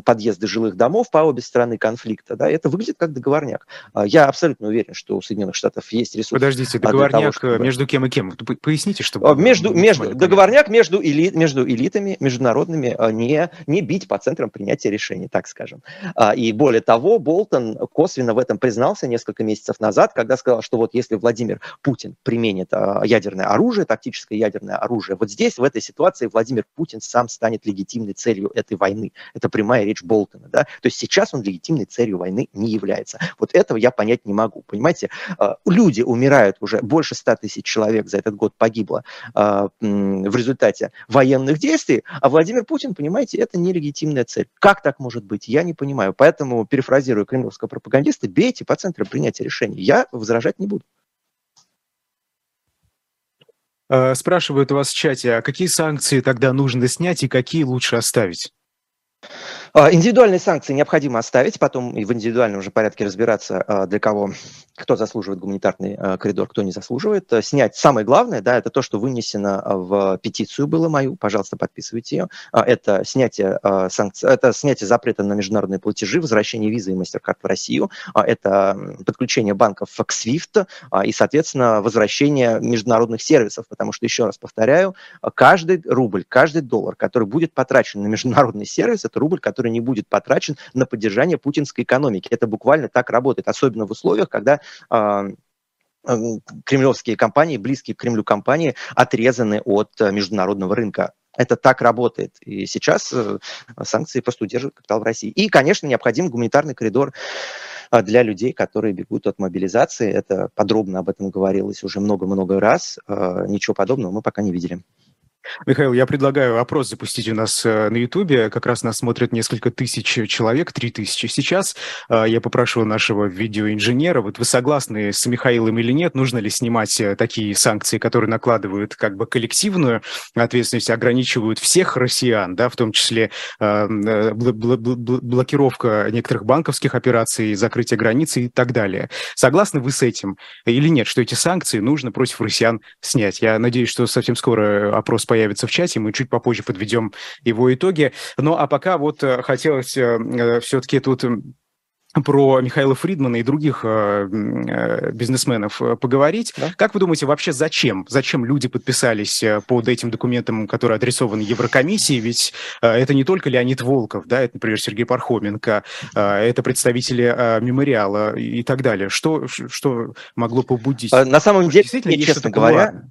подъезд подъезды жилых домов по обе стороны конфликта, да, это выглядит как договорняк. А, я абсолютно уверен, что у Соединенных Штатов есть ресурсы. Подождите, договорняк того, чтобы... между кем и кем? Поясните, чтобы... А, между, между, договорняк между, эли, между элитами международными, а, не, не бить по центрам принятия решений, так скажем. И более того, Болтон косвенно в этом признался несколько месяцев назад, когда сказал, что вот если Владимир Путин применит ядерное оружие, тактическое ядерное оружие, вот здесь, в этой ситуации, Владимир Путин сам станет легитимной целью этой войны. Это прямая речь Болтона. Да? То есть сейчас он легитимной целью войны не является. Вот этого я понять не могу. Понимаете, а, люди умирают уже, больше 100 тысяч человек за этот год погибло а, в результате военных действий, а Владимир Путин, понимаете, это нелегитимная цель. Как так может быть? Я не понимаю. Поэтому, перефразирую кремлевского пропагандиста, бейте по центру принятия решений. Я возражать не буду. А, спрашивают у вас в чате, а какие санкции тогда нужно снять и какие лучше оставить? А, индивидуальные санкции необходимо оставить, потом и в индивидуальном уже порядке разбираться, а, для кого, кто заслуживает гуманитарный а, коридор, кто не заслуживает. Снять самое главное, да, это то, что вынесено в петицию было мою, пожалуйста, подписывайте ее. Это снятие санкций, это снятие запрета на международные платежи, возвращение визы и MasterCard в Россию, это подключение банков к SWIFT и, соответственно, возвращение международных сервисов, потому что, еще раз повторяю, каждый рубль, каждый доллар, который будет потрачен на международный сервис, это рубль, который который не будет потрачен на поддержание путинской экономики. Это буквально так работает, особенно в условиях, когда а, кремлевские компании, близкие к Кремлю компании, отрезаны от а, международного рынка. Это так работает. И сейчас э, санкции просто удерживают капитал в России. И, конечно, необходим гуманитарный коридор а, для людей, которые бегут от мобилизации. Это подробно об этом говорилось уже много-много раз. Ничего подобного мы пока не видели. Михаил, я предлагаю опрос запустить у нас э, на Ютубе. Как раз нас смотрят несколько тысяч человек, три тысячи сейчас. Э, я попрошу нашего видеоинженера, вот вы согласны с Михаилом или нет, нужно ли снимать э, такие санкции, которые накладывают как бы коллективную ответственность, ограничивают всех россиян, да, в том числе блокировка некоторых банковских операций, закрытие границы и так далее. Согласны вы с этим или нет, что эти санкции нужно против россиян снять? Я надеюсь, что совсем скоро опрос появится в чате, мы чуть попозже подведем его итоги. Ну а пока вот э, хотелось э, э, все-таки тут про Михаила Фридмана и других бизнесменов поговорить. Да? Как вы думаете, вообще зачем? Зачем люди подписались под этим документом, который адресован Еврокомиссии? Ведь это не только Леонид Волков, да, это, например, Сергей Пархоменко, это представители мемориала и так далее. Что, что могло побудить? На самом деле, честно говоря,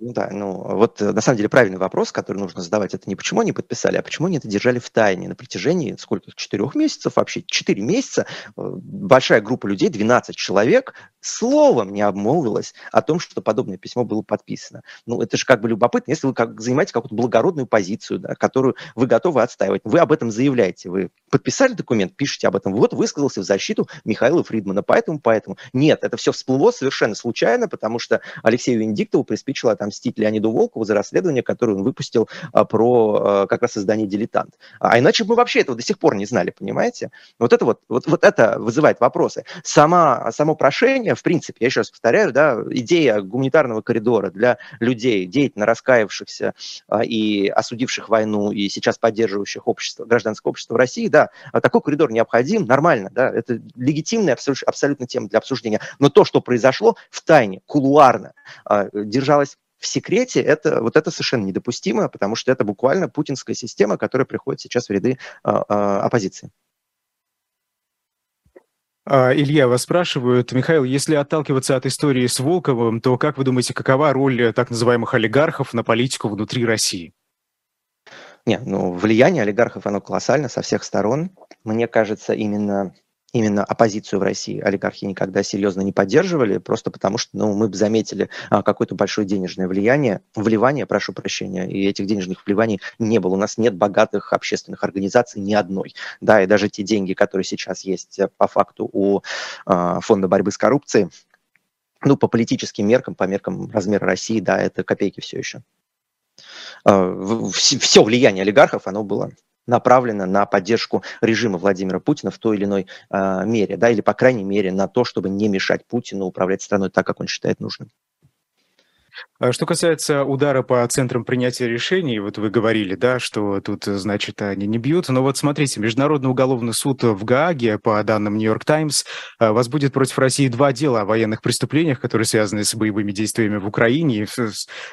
ну да, ну вот э, на самом деле правильный вопрос, который нужно задавать, это не почему они подписали, а почему они это держали в тайне на протяжении сколько, четырех месяцев вообще, четыре месяца, э, большая группа людей, 12 человек, словом не обмолвилась о том, что подобное письмо было подписано. Ну это же как бы любопытно, если вы как, занимаете какую-то благородную позицию, да, которую вы готовы отстаивать, вы об этом заявляете, вы подписали документ, пишете об этом, вот высказался в защиту Михаила Фридмана, поэтому, поэтому. Нет, это все всплыло совершенно случайно, потому что Алексею Венедиктову приспичило там отомстить Леониду Волкову за расследование, которое он выпустил а, про а, как раз издание «Дилетант». А иначе мы вообще этого до сих пор не знали, понимаете? Вот это вот, вот, вот это вызывает вопросы. Сама, само прошение, в принципе, я еще раз повторяю, да, идея гуманитарного коридора для людей, деятельно раскаявшихся а, и осудивших войну, и сейчас поддерживающих общество, гражданское общество в России, да, такой коридор необходим, нормально, да, это легитимная абсолютно, абсолютно тема для обсуждения. Но то, что произошло в тайне, кулуарно, держалось в секрете, это, вот это совершенно недопустимо, потому что это буквально путинская система, которая приходит сейчас в ряды а, а, оппозиции. А, Илья, вас спрашивают, Михаил, если отталкиваться от истории с Волковым, то как вы думаете, какова роль так называемых олигархов на политику внутри России? Не, ну, влияние олигархов, оно колоссально со всех сторон. Мне кажется, именно именно оппозицию в России олигархи никогда серьезно не поддерживали, просто потому что ну, мы бы заметили а, какое-то большое денежное влияние, вливание, прошу прощения, и этих денежных вливаний не было. У нас нет богатых общественных организаций ни одной. Да, и даже те деньги, которые сейчас есть э, по факту у а, Фонда борьбы с коррупцией, ну, по политическим меркам, по меркам размера России, да, это копейки все еще. А, все влияние олигархов, оно было направлена на поддержку режима Владимира Путина в той или иной э, мере, да, или, по крайней мере, на то, чтобы не мешать Путину управлять страной так, как он считает нужным. А что касается удара по центрам принятия решений, вот вы говорили, да, что тут, значит, они не бьют, но вот смотрите, Международный уголовный суд в Гааге, по данным Нью-Йорк Таймс, возбудит против России два дела о военных преступлениях, которые связаны с боевыми действиями в Украине.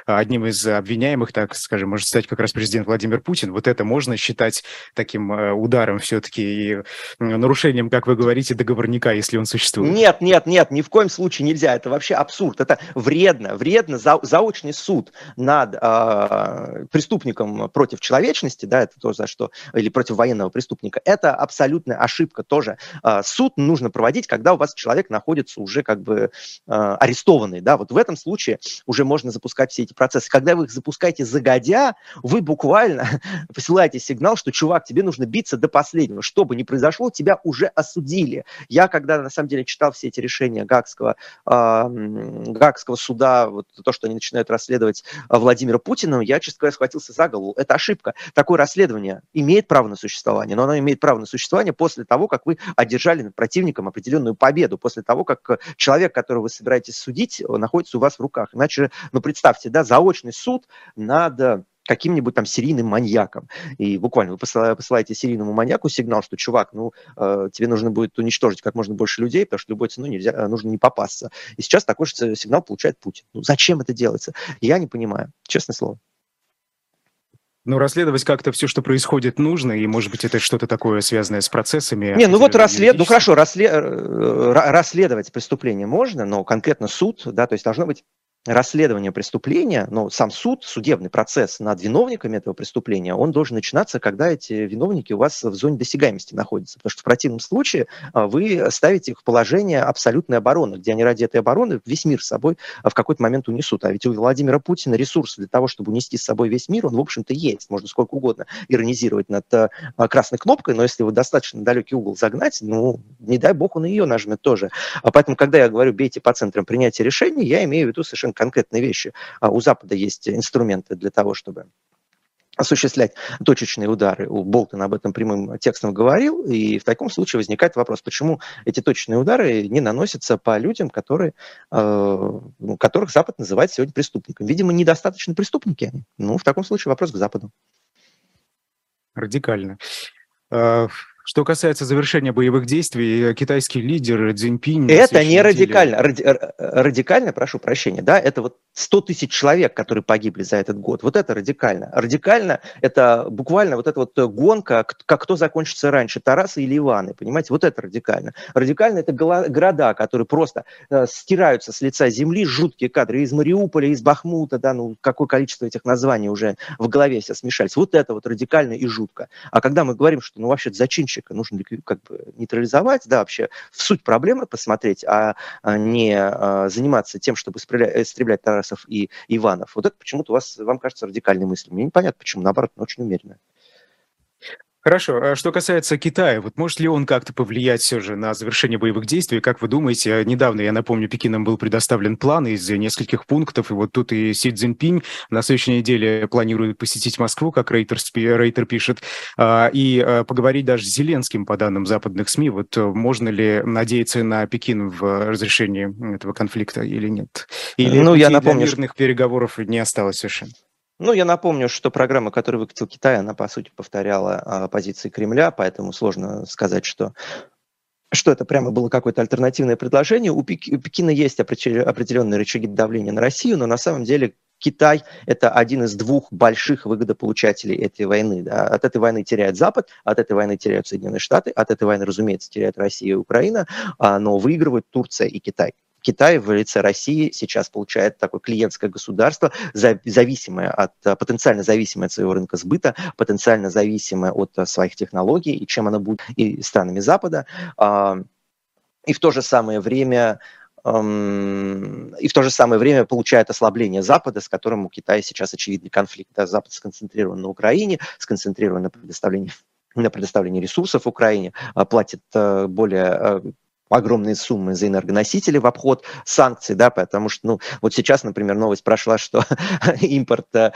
Одним из обвиняемых, так скажем, может стать как раз президент Владимир Путин. Вот это можно считать таким а, ударом все-таки и нарушением, как вы говорите, договорника, если он существует? Нет, нет, нет, ни в коем случае нельзя. Это вообще абсурд. Это вредно, вредно за, за заочный суд над э, преступником против человечности, да, это то, за что, или против военного преступника, это абсолютная ошибка тоже. Э, суд нужно проводить, когда у вас человек находится уже как бы э, арестованный, да, вот в этом случае уже можно запускать все эти процессы. Когда вы их запускаете загодя, вы буквально посылаете сигнал, что, чувак, тебе нужно биться до последнего, что бы ни произошло, тебя уже осудили. Я, когда на самом деле читал все эти решения Гагского, э, Гагского суда, вот то, что они начинают расследовать а, Владимира Путина, я, честно говоря, схватился за голову. Это ошибка. Такое расследование имеет право на существование, но оно имеет право на существование после того, как вы одержали над противником определенную победу, после того, как э, человек, которого вы собираетесь судить, э, находится у вас в руках. Иначе, ну, представьте, да, заочный суд надо каким-нибудь там серийным маньяком. И буквально вы посылаете серийному маньяку сигнал, что, чувак, ну, э, тебе нужно будет уничтожить как можно больше людей, потому что любой ценой нельзя, э, нужно не попасться. И сейчас такой же сигнал получает Путин. Ну, зачем это делается? Я не понимаю, честное слово. Ну, расследовать как-то все, что происходит, нужно, и, может быть, это что-то такое, связанное с процессами. Не, ну вот расслед... ну хорошо, расслед... Э, расследовать преступление можно, но конкретно суд, да, то есть должно быть расследование преступления, но сам суд, судебный процесс над виновниками этого преступления, он должен начинаться, когда эти виновники у вас в зоне досягаемости находятся. Потому что в противном случае а, вы ставите их в положение абсолютной обороны, где они ради этой обороны весь мир с собой в какой-то момент унесут. А ведь у Владимира Путина ресурсы для того, чтобы унести с собой весь мир, он, в общем-то, есть. Можно сколько угодно иронизировать над а, красной кнопкой, но если его достаточно далекий угол загнать, ну, не дай бог, он и ее нажмет тоже. А поэтому, когда я говорю «бейте по центрам принятия решений», я имею в виду совершенно конкретные вещи. А у Запада есть инструменты для того, чтобы осуществлять точечные удары. У Болтона об этом прямым текстом говорил, и в таком случае возникает вопрос, почему эти точечные удары не наносятся по людям, которые, э, ну, которых Запад называет сегодня преступниками. Видимо, недостаточно преступники они. Ну, в таком случае вопрос к Западу. Радикально. Э, что касается завершения боевых действий, китайский лидер Цзиньпинь... Это не радикально. Ради, радикально, прошу прощения, да, это вот 100 тысяч человек, которые погибли за этот год. Вот это радикально. Радикально – это буквально вот эта вот гонка, как кто закончится раньше, Тарасы или Иваны, понимаете? Вот это радикально. Радикально – это города, которые просто э, стираются с лица земли, жуткие кадры из Мариуполя, из Бахмута, да, ну какое количество этих названий уже в голове все смешались. Вот это вот радикально и жутко. А когда мы говорим, что ну вообще зачинщик зачинщика нужно как бы нейтрализовать, да, вообще в суть проблемы посмотреть, а, а не а, заниматься тем, чтобы истреблять, истреблять Тарасов и Иванов. Вот это почему-то у вас, вам кажется радикальной мыслью. Мне непонятно, почему, наоборот, но очень умеренно. Хорошо. А что касается Китая, вот может ли он как-то повлиять все же на завершение боевых действий? Как вы думаете, недавно, я напомню, Пекином был предоставлен план из нескольких пунктов, и вот тут и Си Цзиньпинь на следующей неделе планирует посетить Москву, как Рейтер, Рейтер пишет, а, и а, поговорить даже с Зеленским, по данным западных СМИ. Вот можно ли надеяться на Пекин в разрешении этого конфликта или нет? Или ну, я напомню, мирных переговоров не осталось совершенно? Ну, я напомню, что программа, которую выкатил Китай, она, по сути, повторяла а, позиции Кремля, поэтому сложно сказать, что что это прямо было какое-то альтернативное предложение. У, Пек, у Пекина есть определенные рычаги давления на Россию, но на самом деле Китай – это один из двух больших выгодополучателей этой войны. Да. От этой войны теряет Запад, от этой войны теряют Соединенные Штаты, от этой войны, разумеется, теряют Россия и Украина, а, но выигрывают Турция и Китай. Китай в лице России сейчас получает такое клиентское государство, зависимое от, потенциально зависимое от своего рынка сбыта, потенциально зависимое от своих технологий, и чем оно будет и странами Запада. А, и в то же самое время и в то же самое время получает ослабление Запада, с которым у Китая сейчас очевидный конфликт. Запад сконцентрирован на Украине, сконцентрирован на предоставлении на предоставлении ресурсов Украине, а, платит э, более э, огромные суммы за энергоносители в обход санкций, да, потому что, ну, вот сейчас, например, новость прошла, что импорт, э,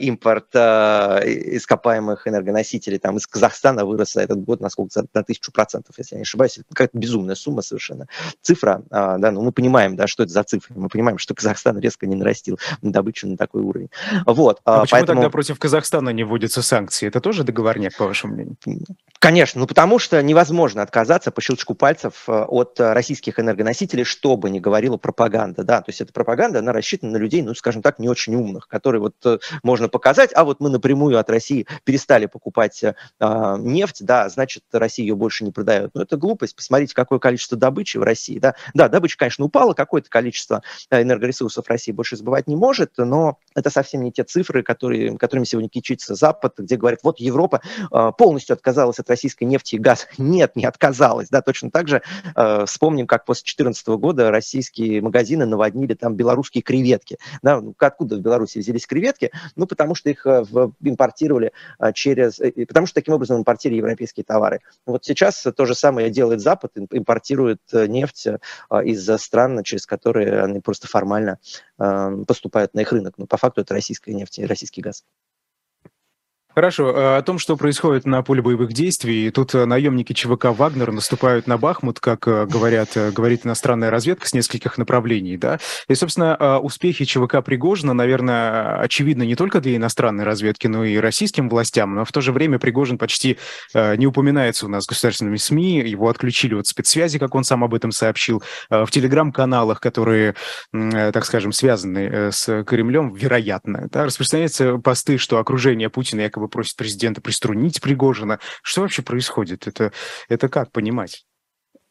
импорт э, ископаемых энергоносителей там из Казахстана вырос за этот год на сколько, на тысячу процентов, если я не ошибаюсь, это какая-то безумная сумма совершенно. Цифра, а, да, ну, мы понимаем, да, что это за цифры, мы понимаем, что Казахстан резко не нарастил добычу на такой уровень. Вот. А, а почему поэтому... тогда против Казахстана не вводятся санкции? Это тоже договорняк, по вашему мнению? Конечно, ну, потому что невозможно отказаться по щелчку пальцев э, от э, российских энергоносителей, что бы ни говорила пропаганда, да, то есть эта пропаганда, она рассчитана на людей, ну, скажем так, не очень умных, которые вот э, можно показать, а вот мы напрямую от России перестали покупать э, а, нефть, да, значит, Россия ее больше не продает. Но это глупость, посмотрите, какое количество добычи в России, да, да, добыча, конечно, упала, какое-то количество энергоресурсов России больше сбывать не может, но это совсем не те цифры, которые, которыми сегодня кичится Запад, где говорят, вот Европа полностью отказалась от российской нефти и газа. Нет, не отказалась, да, точно так же Э, вспомним, как после 2014 года российские магазины наводнили там белорусские креветки. Да, ну, откуда в Беларуси взялись креветки? Ну, потому что их э, в, импортировали э, через... Потому что таким образом импортировали европейские товары. Вот сейчас то же самое делает Запад, импортирует нефть из стран, через которые они просто формально поступают на их рынок. Но по факту это российская нефть и российский газ. Хорошо. Э, о том, что происходит на поле боевых действий. Тут э, наемники ЧВК «Вагнер» наступают на Бахмут, как э, говорят, говорит иностранная разведка, с нескольких направлений. Да? И, собственно, успехи ЧВК Пригожина, наверное, очевидны не только для иностранной разведки, но и российским властям. Но в то же время Пригожин почти не упоминается у нас государственными СМИ. Его отключили от спецсвязи, как он сам об этом сообщил. В телеграм-каналах, которые, так скажем, связаны с Кремлем, вероятно, да, распространяются посты, что окружение Путина якобы просит президента приструнить Пригожина. Что вообще происходит? Это, это как понимать?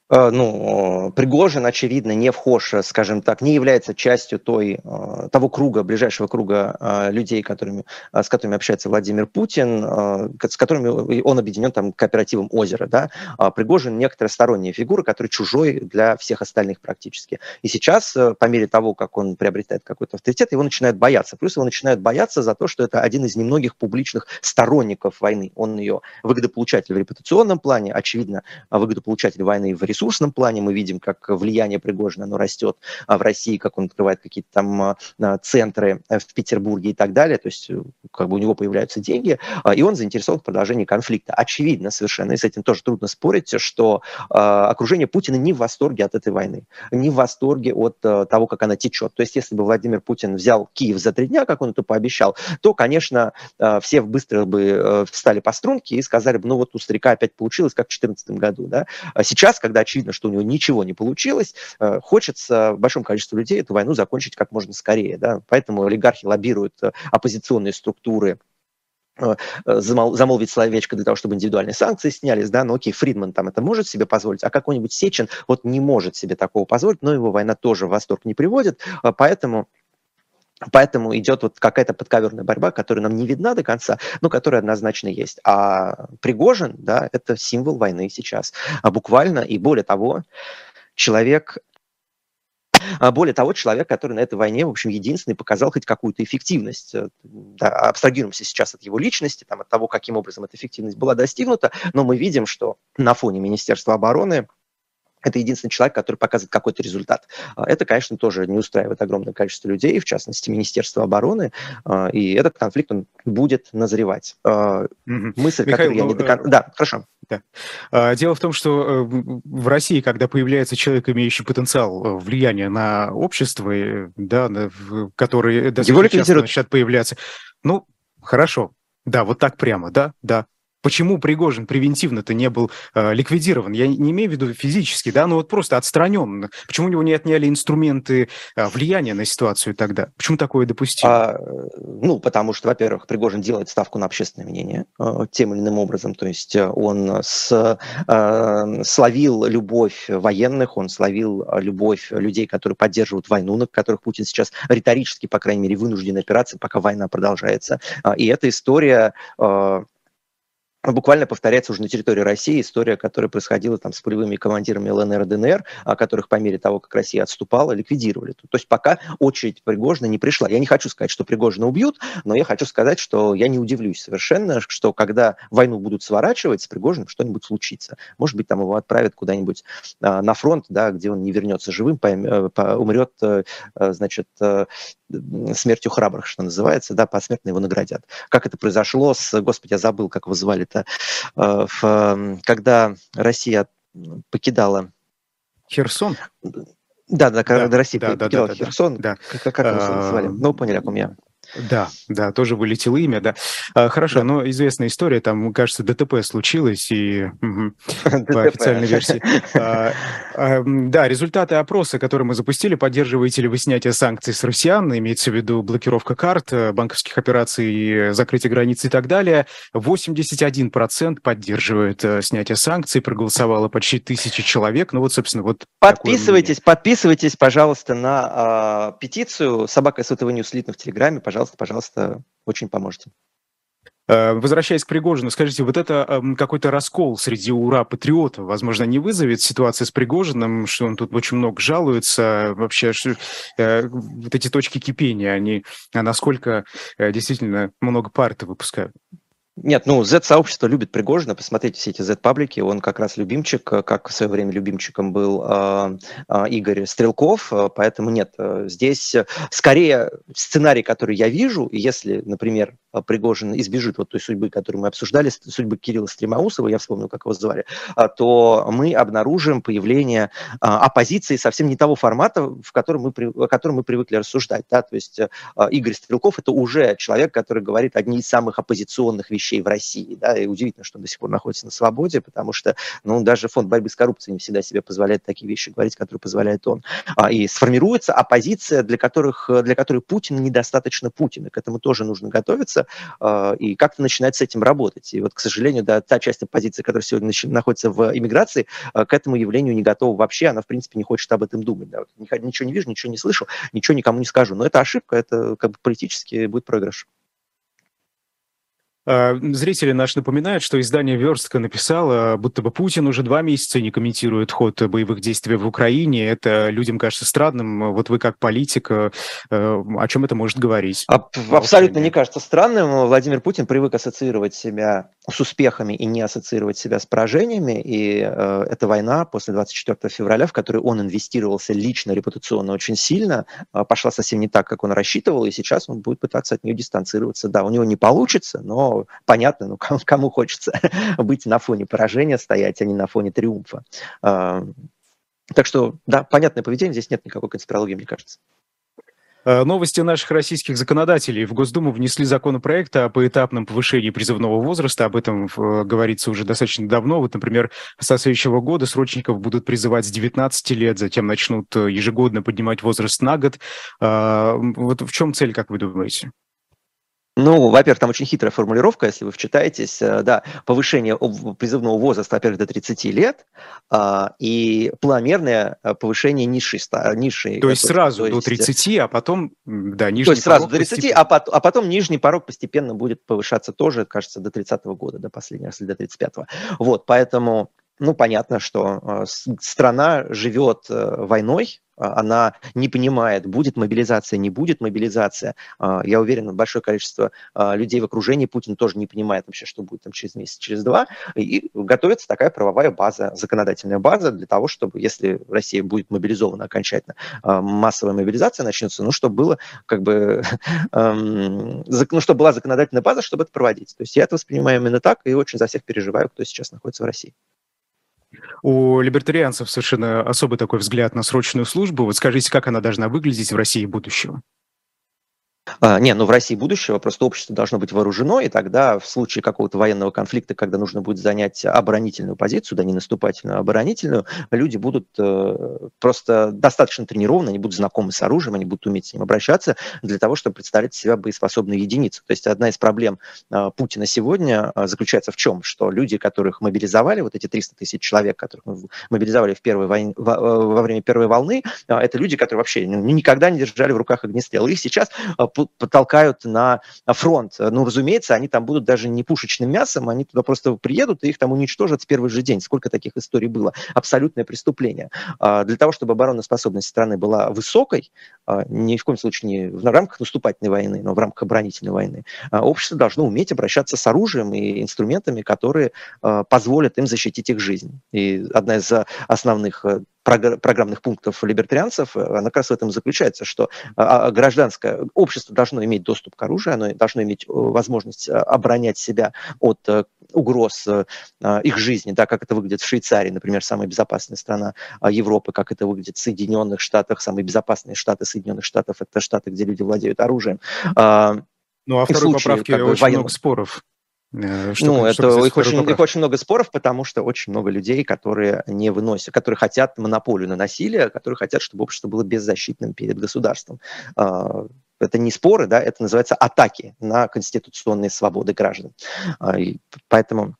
Э, ну, Пригожин, очевидно, не вхож, скажем так, не является частью той, э, того круга, ближайшего круга э, людей, которыми, с которыми общается Владимир Путин, с которыми он объединен там кооперативом озера. Да? А Пригожин некоторая сторонняя фигура, которая чужой для всех остальных практически. И сейчас, по мере того, как он приобретает какой-то авторитет, его начинают бояться. Плюс его начинают бояться за то, что это один из немногих публичных сторонников войны. Он ее выгодополучатель в репутационном плане, очевидно, выгодополучатель войны в ресурсном плане мы видим, как влияние Пригожина оно растет а в России, как он открывает какие-то там а, а, центры э, в Петербурге и так далее. То есть э, как бы у него появляются деньги, и он заинтересован в продолжении конфликта. Очевидно совершенно, и с этим тоже трудно спорить, что окружение Путина не в восторге от этой войны, не в восторге от э, того, как она течет. То есть если бы Владимир Путин взял Киев за три дня, как он это пообещал, то, конечно, все быстро бы встали по струнке и сказали бы, ну вот у старика опять получилось, как в 2014 году. Да? А сейчас, когда очевидно, что у него ничего не получилось, э, хочется большому количеству людей эту войну закончить как можно скорее. Да? Поэтому олигархи лоббируют э, оппозиционные структуры э, замолвить словечко для того, чтобы индивидуальные санкции снялись, да, но окей, Фридман там это может себе позволить, а какой-нибудь Сечин вот не может себе такого позволить, но его война тоже в восторг не приводит, поэтому Поэтому идет вот какая-то подковерная борьба, которая нам не видна до конца, но которая однозначно есть. А Пригожин, да, это символ войны сейчас. А буквально, и более того, человек а более того, человек, который на этой войне, в общем, единственный показал хоть какую-то эффективность. Э, да, абстрагируемся сейчас от его личности, там, от того, каким образом эта эффективность была достигнута, но мы видим, что на фоне Министерства обороны это единственный человек, который показывает какой-то результат. А, это, конечно, тоже не устраивает огромное количество людей, в частности, Министерство обороны, а, и этот конфликт он будет назревать. Mm-hmm. Мысль, Михаил, которую я не до конца... Э, да, хорошо. Да. Дело в том, что э, в России, когда появляется человек, имеющий потенциал э, влияния на общество, да, который достаточно часто начинает появляться, ну, хорошо, да, вот так прямо, да, да, Почему Пригожин превентивно-то не был э, ликвидирован? Я не имею в виду физически, да, но вот просто отстранен. Почему у него не отняли инструменты э, влияния на ситуацию тогда? Почему такое допустимо? А, ну, потому что, во-первых, Пригожин делает ставку на общественное мнение э, тем или иным образом. То есть э, он с, э, словил любовь военных, он словил любовь людей, которые поддерживают войну, на которых Путин сейчас риторически, по крайней мере, вынужден опираться, пока война продолжается. И эта история э, буквально повторяется уже на территории России история, которая происходила там с полевыми командирами ЛНР и ДНР, которых по мере того, как Россия отступала, ликвидировали. То есть пока очередь Пригожина не пришла. Я не хочу сказать, что Пригожина убьют, но я хочу сказать, что я не удивлюсь совершенно, что когда войну будут сворачивать, с Пригожиным что-нибудь случится. Может быть, там его отправят куда-нибудь а, на фронт, да, где он не вернется живым, э, умрет, э, э, значит, смертью храбрых, что называется, да, посмертно его наградят. Как это произошло с, господи, я забыл, как его звали-то, э, в, когда Россия покидала... Херсон? Да, да, когда да, Россия да, покидала да, да, Херсон, да. как, как его называли? Ну, поняли, о ком я. Да, да, тоже вылетело имя, да. А, хорошо, да. но известная история, там, кажется, ДТП случилось, и угу, по официальной версии. А, а, да, результаты опроса, который мы запустили, поддерживаете ли вы снятие санкций с россиян, имеется в виду блокировка карт, э, банковских операций, закрытие границ и так далее. 81% поддерживает э, снятие санкций, проголосовало почти тысячи человек. Ну вот, собственно, вот Подписывайтесь, подписывайтесь, пожалуйста, на э, петицию «Собака СВТВ Ньюслит» в Телеграме, пожалуйста пожалуйста, пожалуйста, очень поможете. Э, возвращаясь к Пригожину, скажите, вот это эм, какой-то раскол среди ура-патриотов, возможно, не вызовет ситуация с Пригожиным, что он тут очень много жалуется, вообще что, э, вот эти точки кипения, они насколько э, действительно много пар-то выпускают? Нет, ну, Z-сообщество любит Пригожина, посмотрите все эти Z-паблики, он как раз любимчик, как в свое время любимчиком был э, э, Игорь Стрелков, поэтому нет, здесь скорее сценарий, который я вижу, если, например, Пригожин избежит вот той судьбы, которую мы обсуждали, судьбы Кирилла Стремоусова, я вспомнил, как его звали, то мы обнаружим появление оппозиции совсем не того формата, в котором мы, о котором мы привыкли рассуждать, да, то есть Игорь Стрелков – это уже человек, который говорит одни из самых оппозиционных вещей, вещей в России. Да, и удивительно, что он до сих пор находится на свободе, потому что ну, даже фонд борьбы с коррупцией не всегда себе позволяет такие вещи говорить, которые позволяет он. А, и сформируется оппозиция, для, которых, для которой Путин недостаточно Путина. К этому тоже нужно готовиться а, и как-то начинать с этим работать. И вот, к сожалению, да, та часть оппозиции, которая сегодня находится в иммиграции, к этому явлению не готова вообще. Она, в принципе, не хочет об этом думать. Да. Ничего не вижу, ничего не слышу, ничего никому не скажу. Но это ошибка, это как бы политически будет проигрыш. А, зрители наши напоминают, что издание «Верстка» написало, будто бы Путин уже два месяца не комментирует ход боевых действий в Украине. Это людям кажется странным. Вот вы как политик, э, о чем это может говорить? Абсолютно не кажется странным. Владимир Путин привык ассоциировать себя с успехами и не ассоциировать себя с поражениями. И э, эта война после 24 февраля, в которой он инвестировался лично, репутационно очень сильно, э, пошла совсем не так, как он рассчитывал. И сейчас он будет пытаться от нее дистанцироваться. Да, у него не получится, но понятно, ну, кому, кому хочется быть на фоне поражения стоять, а не на фоне триумфа. А, так что, да, понятное поведение, здесь нет никакой конспирологии, мне кажется. А, новости наших российских законодателей. В Госдуму внесли законопроект о поэтапном повышении призывного возраста. Об этом э, говорится уже достаточно давно. Вот, например, со следующего года срочников будут призывать с 19 лет, затем начнут э, ежегодно поднимать возраст на год. Вот в чем цель, как вы думаете? Ну, во-первых, там очень хитрая формулировка, если вы вчитаетесь, э, да, повышение призывного возраста, во-первых, до 30 лет, а, и планомерное э, повышение низшей, низшей. То есть сразу то есть, до 30, а потом, да, нижний То есть сразу до 30, постепенно... а, потом, а потом нижний порог постепенно будет повышаться тоже, кажется, до 30 -го года, до последнего, если до 35-го. Вот, поэтому ну, понятно, что э, страна живет э, войной, она не понимает, будет мобилизация, не будет мобилизация. А, я уверен, большое количество а, людей в окружении Путин тоже не понимает вообще, что будет там через месяц, через два. И готовится такая правовая база, законодательная база для того, чтобы, если Россия будет мобилизована окончательно, массовая мобилизация начнется, ну, чтобы было как бы, эм, ну, чтобы была законодательная база, чтобы это проводить. То есть я это воспринимаю именно так и очень за всех переживаю, кто сейчас находится в России. У либертарианцев совершенно особый такой взгляд на срочную службу. Вот скажите, как она должна выглядеть в России будущего? А, не, ну в России будущего просто общество должно быть вооружено, и тогда в случае какого-то военного конфликта, когда нужно будет занять оборонительную позицию, да не наступательную, а оборонительную, люди будут э, просто достаточно тренированы, они будут знакомы с оружием, они будут уметь с ним обращаться для того, чтобы представлять себя боеспособную единицу. То есть одна из проблем э, Путина сегодня э, заключается в чем? Что люди, которых мобилизовали, вот эти 300 тысяч человек, которых мобилизовали в первой войне, во, э, во время первой волны, э, это люди, которые вообще ну, никогда не держали в руках огнестрел. Их сейчас потолкают на фронт. Ну, разумеется, они там будут даже не пушечным мясом, они туда просто приедут и их там уничтожат в первый же день. Сколько таких историй было? Абсолютное преступление. А, для того, чтобы обороноспособность страны была высокой, а, ни в коем случае не в рамках наступательной войны, но в рамках оборонительной войны, а, общество должно уметь обращаться с оружием и инструментами, которые позволят им защитить их жизнь. И одна из основных программных пунктов либертарианцев, э, она как раз в этом заключается, что а, а, гражданское общество должно иметь доступ к оружию, оно должно иметь э, возможность э, оборонять себя от угроз их жизни, да, как это выглядит в Швейцарии, например, самая безопасная страна Европы, как это выглядит в Соединенных Штатах, самые безопасные штаты Соединенных Штатов, это штаты, где люди владеют оружием. А, ну, а второй поправки как бы, очень военных... много споров. Э, что, ну, это их очень, их очень много споров, потому что очень много людей, которые не выносят, которые хотят монополию на насилие, которые хотят, чтобы общество было беззащитным перед государством. А, это не споры, да, это называется атаки на конституционные свободы граждан. А, и поэтому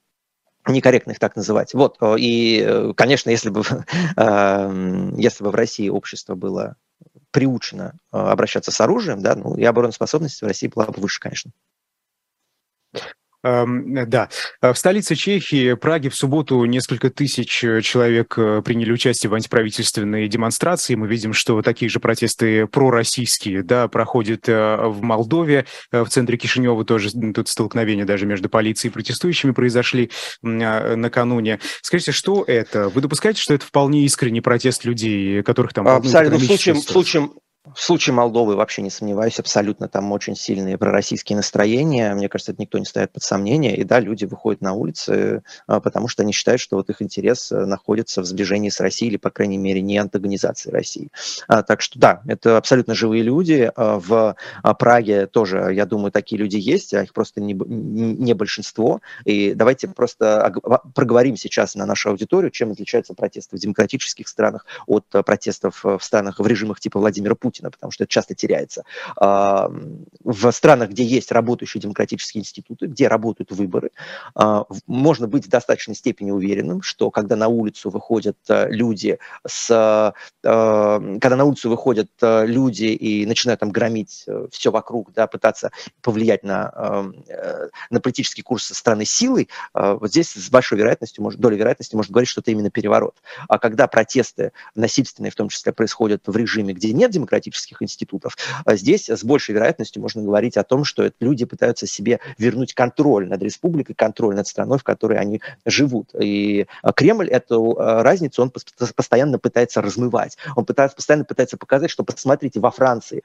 некорректно их так называть. Вот, э, и, э, конечно, если бы, если бы в России общество было приучено обращаться с оружием, да, ну, и обороноспособность в России была бы выше, конечно. Да. Э, в столице Чехии, Праге, в субботу несколько тысяч э, человек э, приняли участие в антиправительственной демонстрации. Мы видим, что такие же протесты пророссийские да, проходят в Молдове. В центре Кишинева тоже тут столкновения даже между полицией и протестующими произошли а, накануне. Скажите, что это? Вы допускаете, что это вполне искренний протест людей, которых там... Абсолютно. В случае, в случае, В случае Молдовы вообще не сомневаюсь, абсолютно там очень сильные пророссийские настроения. Мне кажется, это никто не ставит под сомнение. И да, люди выходят на улицы, а, потому что они считают, что вот их интерес э, находится в сближении с Россией или, по крайней мере, не антагонизации России. А, так что да, это абсолютно живые люди. А, в Праге тоже, я думаю, такие люди есть, а их просто не, не большинство. И давайте просто проговорим сейчас на нашу аудиторию, чем отличаются протесты в демократических странах от протестов в странах в режимах типа Владимира Путина Путина, потому что это часто теряется. А, в странах, где есть работающие демократические институты, где работают выборы, а, можно быть в достаточной степени уверенным, что когда на улицу выходят э, люди с... Э, когда на улицу выходят э, люди и начинают там громить все вокруг, да, пытаться повлиять на, на политический курс страны силой, вот здесь с большой вероятностью, может, долей вероятности можно говорить, что это именно переворот. А когда протесты насильственные, в том числе, происходят в режиме, где нет демократии, демократических институтов. А здесь с большей вероятностью можно говорить о том, что люди пытаются себе вернуть контроль над республикой, контроль над страной, в которой они живут. И а, Кремль эту а, разницу он постоянно пытается размывать. Он пытается, постоянно пытается показать, что, посмотрите, во Франции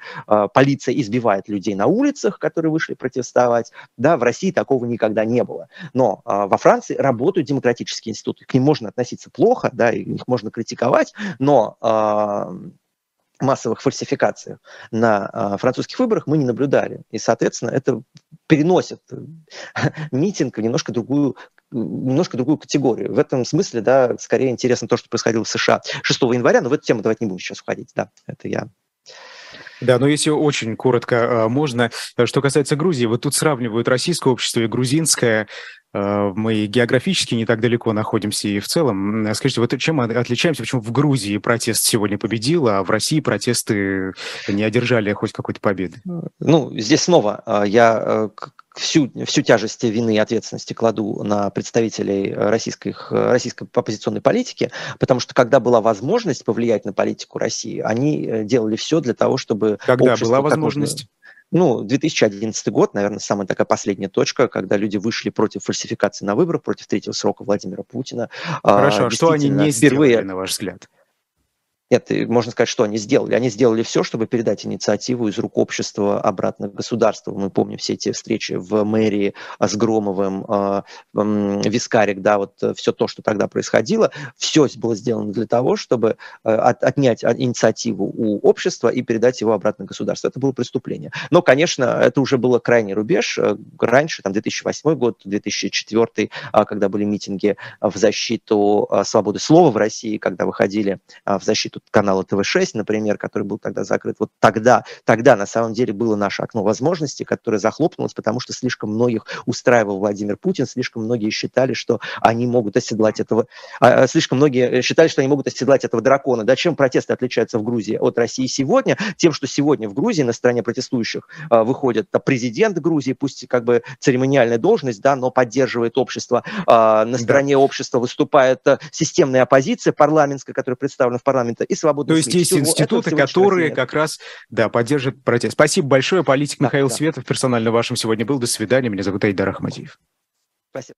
полиция избивает людей на улицах, которые вышли протестовать. Да, в России такого никогда не было. Но во Франции работают демократические институты. К ним можно относиться плохо, да, их можно критиковать, но массовых фальсификациях на а, французских выборах мы не наблюдали. И, соответственно, это переносит э, митинг в немножко другую немножко другую категорию. В этом смысле, да, скорее интересно то, что происходило в США 6 января, но в эту тему давайте не будем сейчас входить. Да, это я да, но если очень коротко а, можно, э, что касается Грузии, вот тут сравнивают российское общество и грузинское. Э, мы географически не так далеко находимся и в целом. Скажите, вот чем мы отличаемся, почему в Грузии протест сегодня победил, а в России протесты не одержали хоть какой-то победы? Ну, здесь снова э, я всю, всю тяжесть вины и ответственности кладу на представителей российской, российской оппозиционной политики, потому что когда была возможность повлиять на политику России, они делали все для того, чтобы... Когда была возможность? Ну, 2011 год, наверное, самая такая последняя точка, когда люди вышли против фальсификации на выборах, против третьего срока Владимира Путина. Хорошо, а что они не впервые... сделали, на ваш взгляд? Нет, можно сказать, что они сделали. Они сделали все, чтобы передать инициативу из рук общества обратно государству. Мы помним все эти встречи в мэрии с Громовым, э, Вискарик, да, вот э, все то, что тогда происходило, все было сделано для того, чтобы э, отнять инициативу у общества и передать его обратно государству. Это было преступление. Но, конечно, это уже было крайний рубеж. Раньше, там, 2008 год, 2004, когда были митинги в защиту свободы слова в России, когда выходили в защиту канала ТВ-6, например, который был тогда закрыт. Вот тогда, тогда на самом деле было наше окно возможностей, которое захлопнулось, потому что слишком многих устраивал Владимир Путин, слишком многие считали, что они могут оседлать этого, а, а, слишком многие считали, что они могут оседлать этого дракона. Да, чем протесты отличаются в Грузии от России сегодня? Тем, что сегодня в Грузии на стороне протестующих а, выходит президент Грузии, пусть как бы церемониальная должность, да, но поддерживает общество. На стороне да. общества выступает системная оппозиция парламентская, которая представлена в парламенте, и свободных То есть есть институты, которые как раз да, поддерживают протест. Спасибо большое. Политик да, Михаил да. Светов персонально вашим сегодня был. До свидания. Меня зовут Айдар Ахмадиев. Спасибо.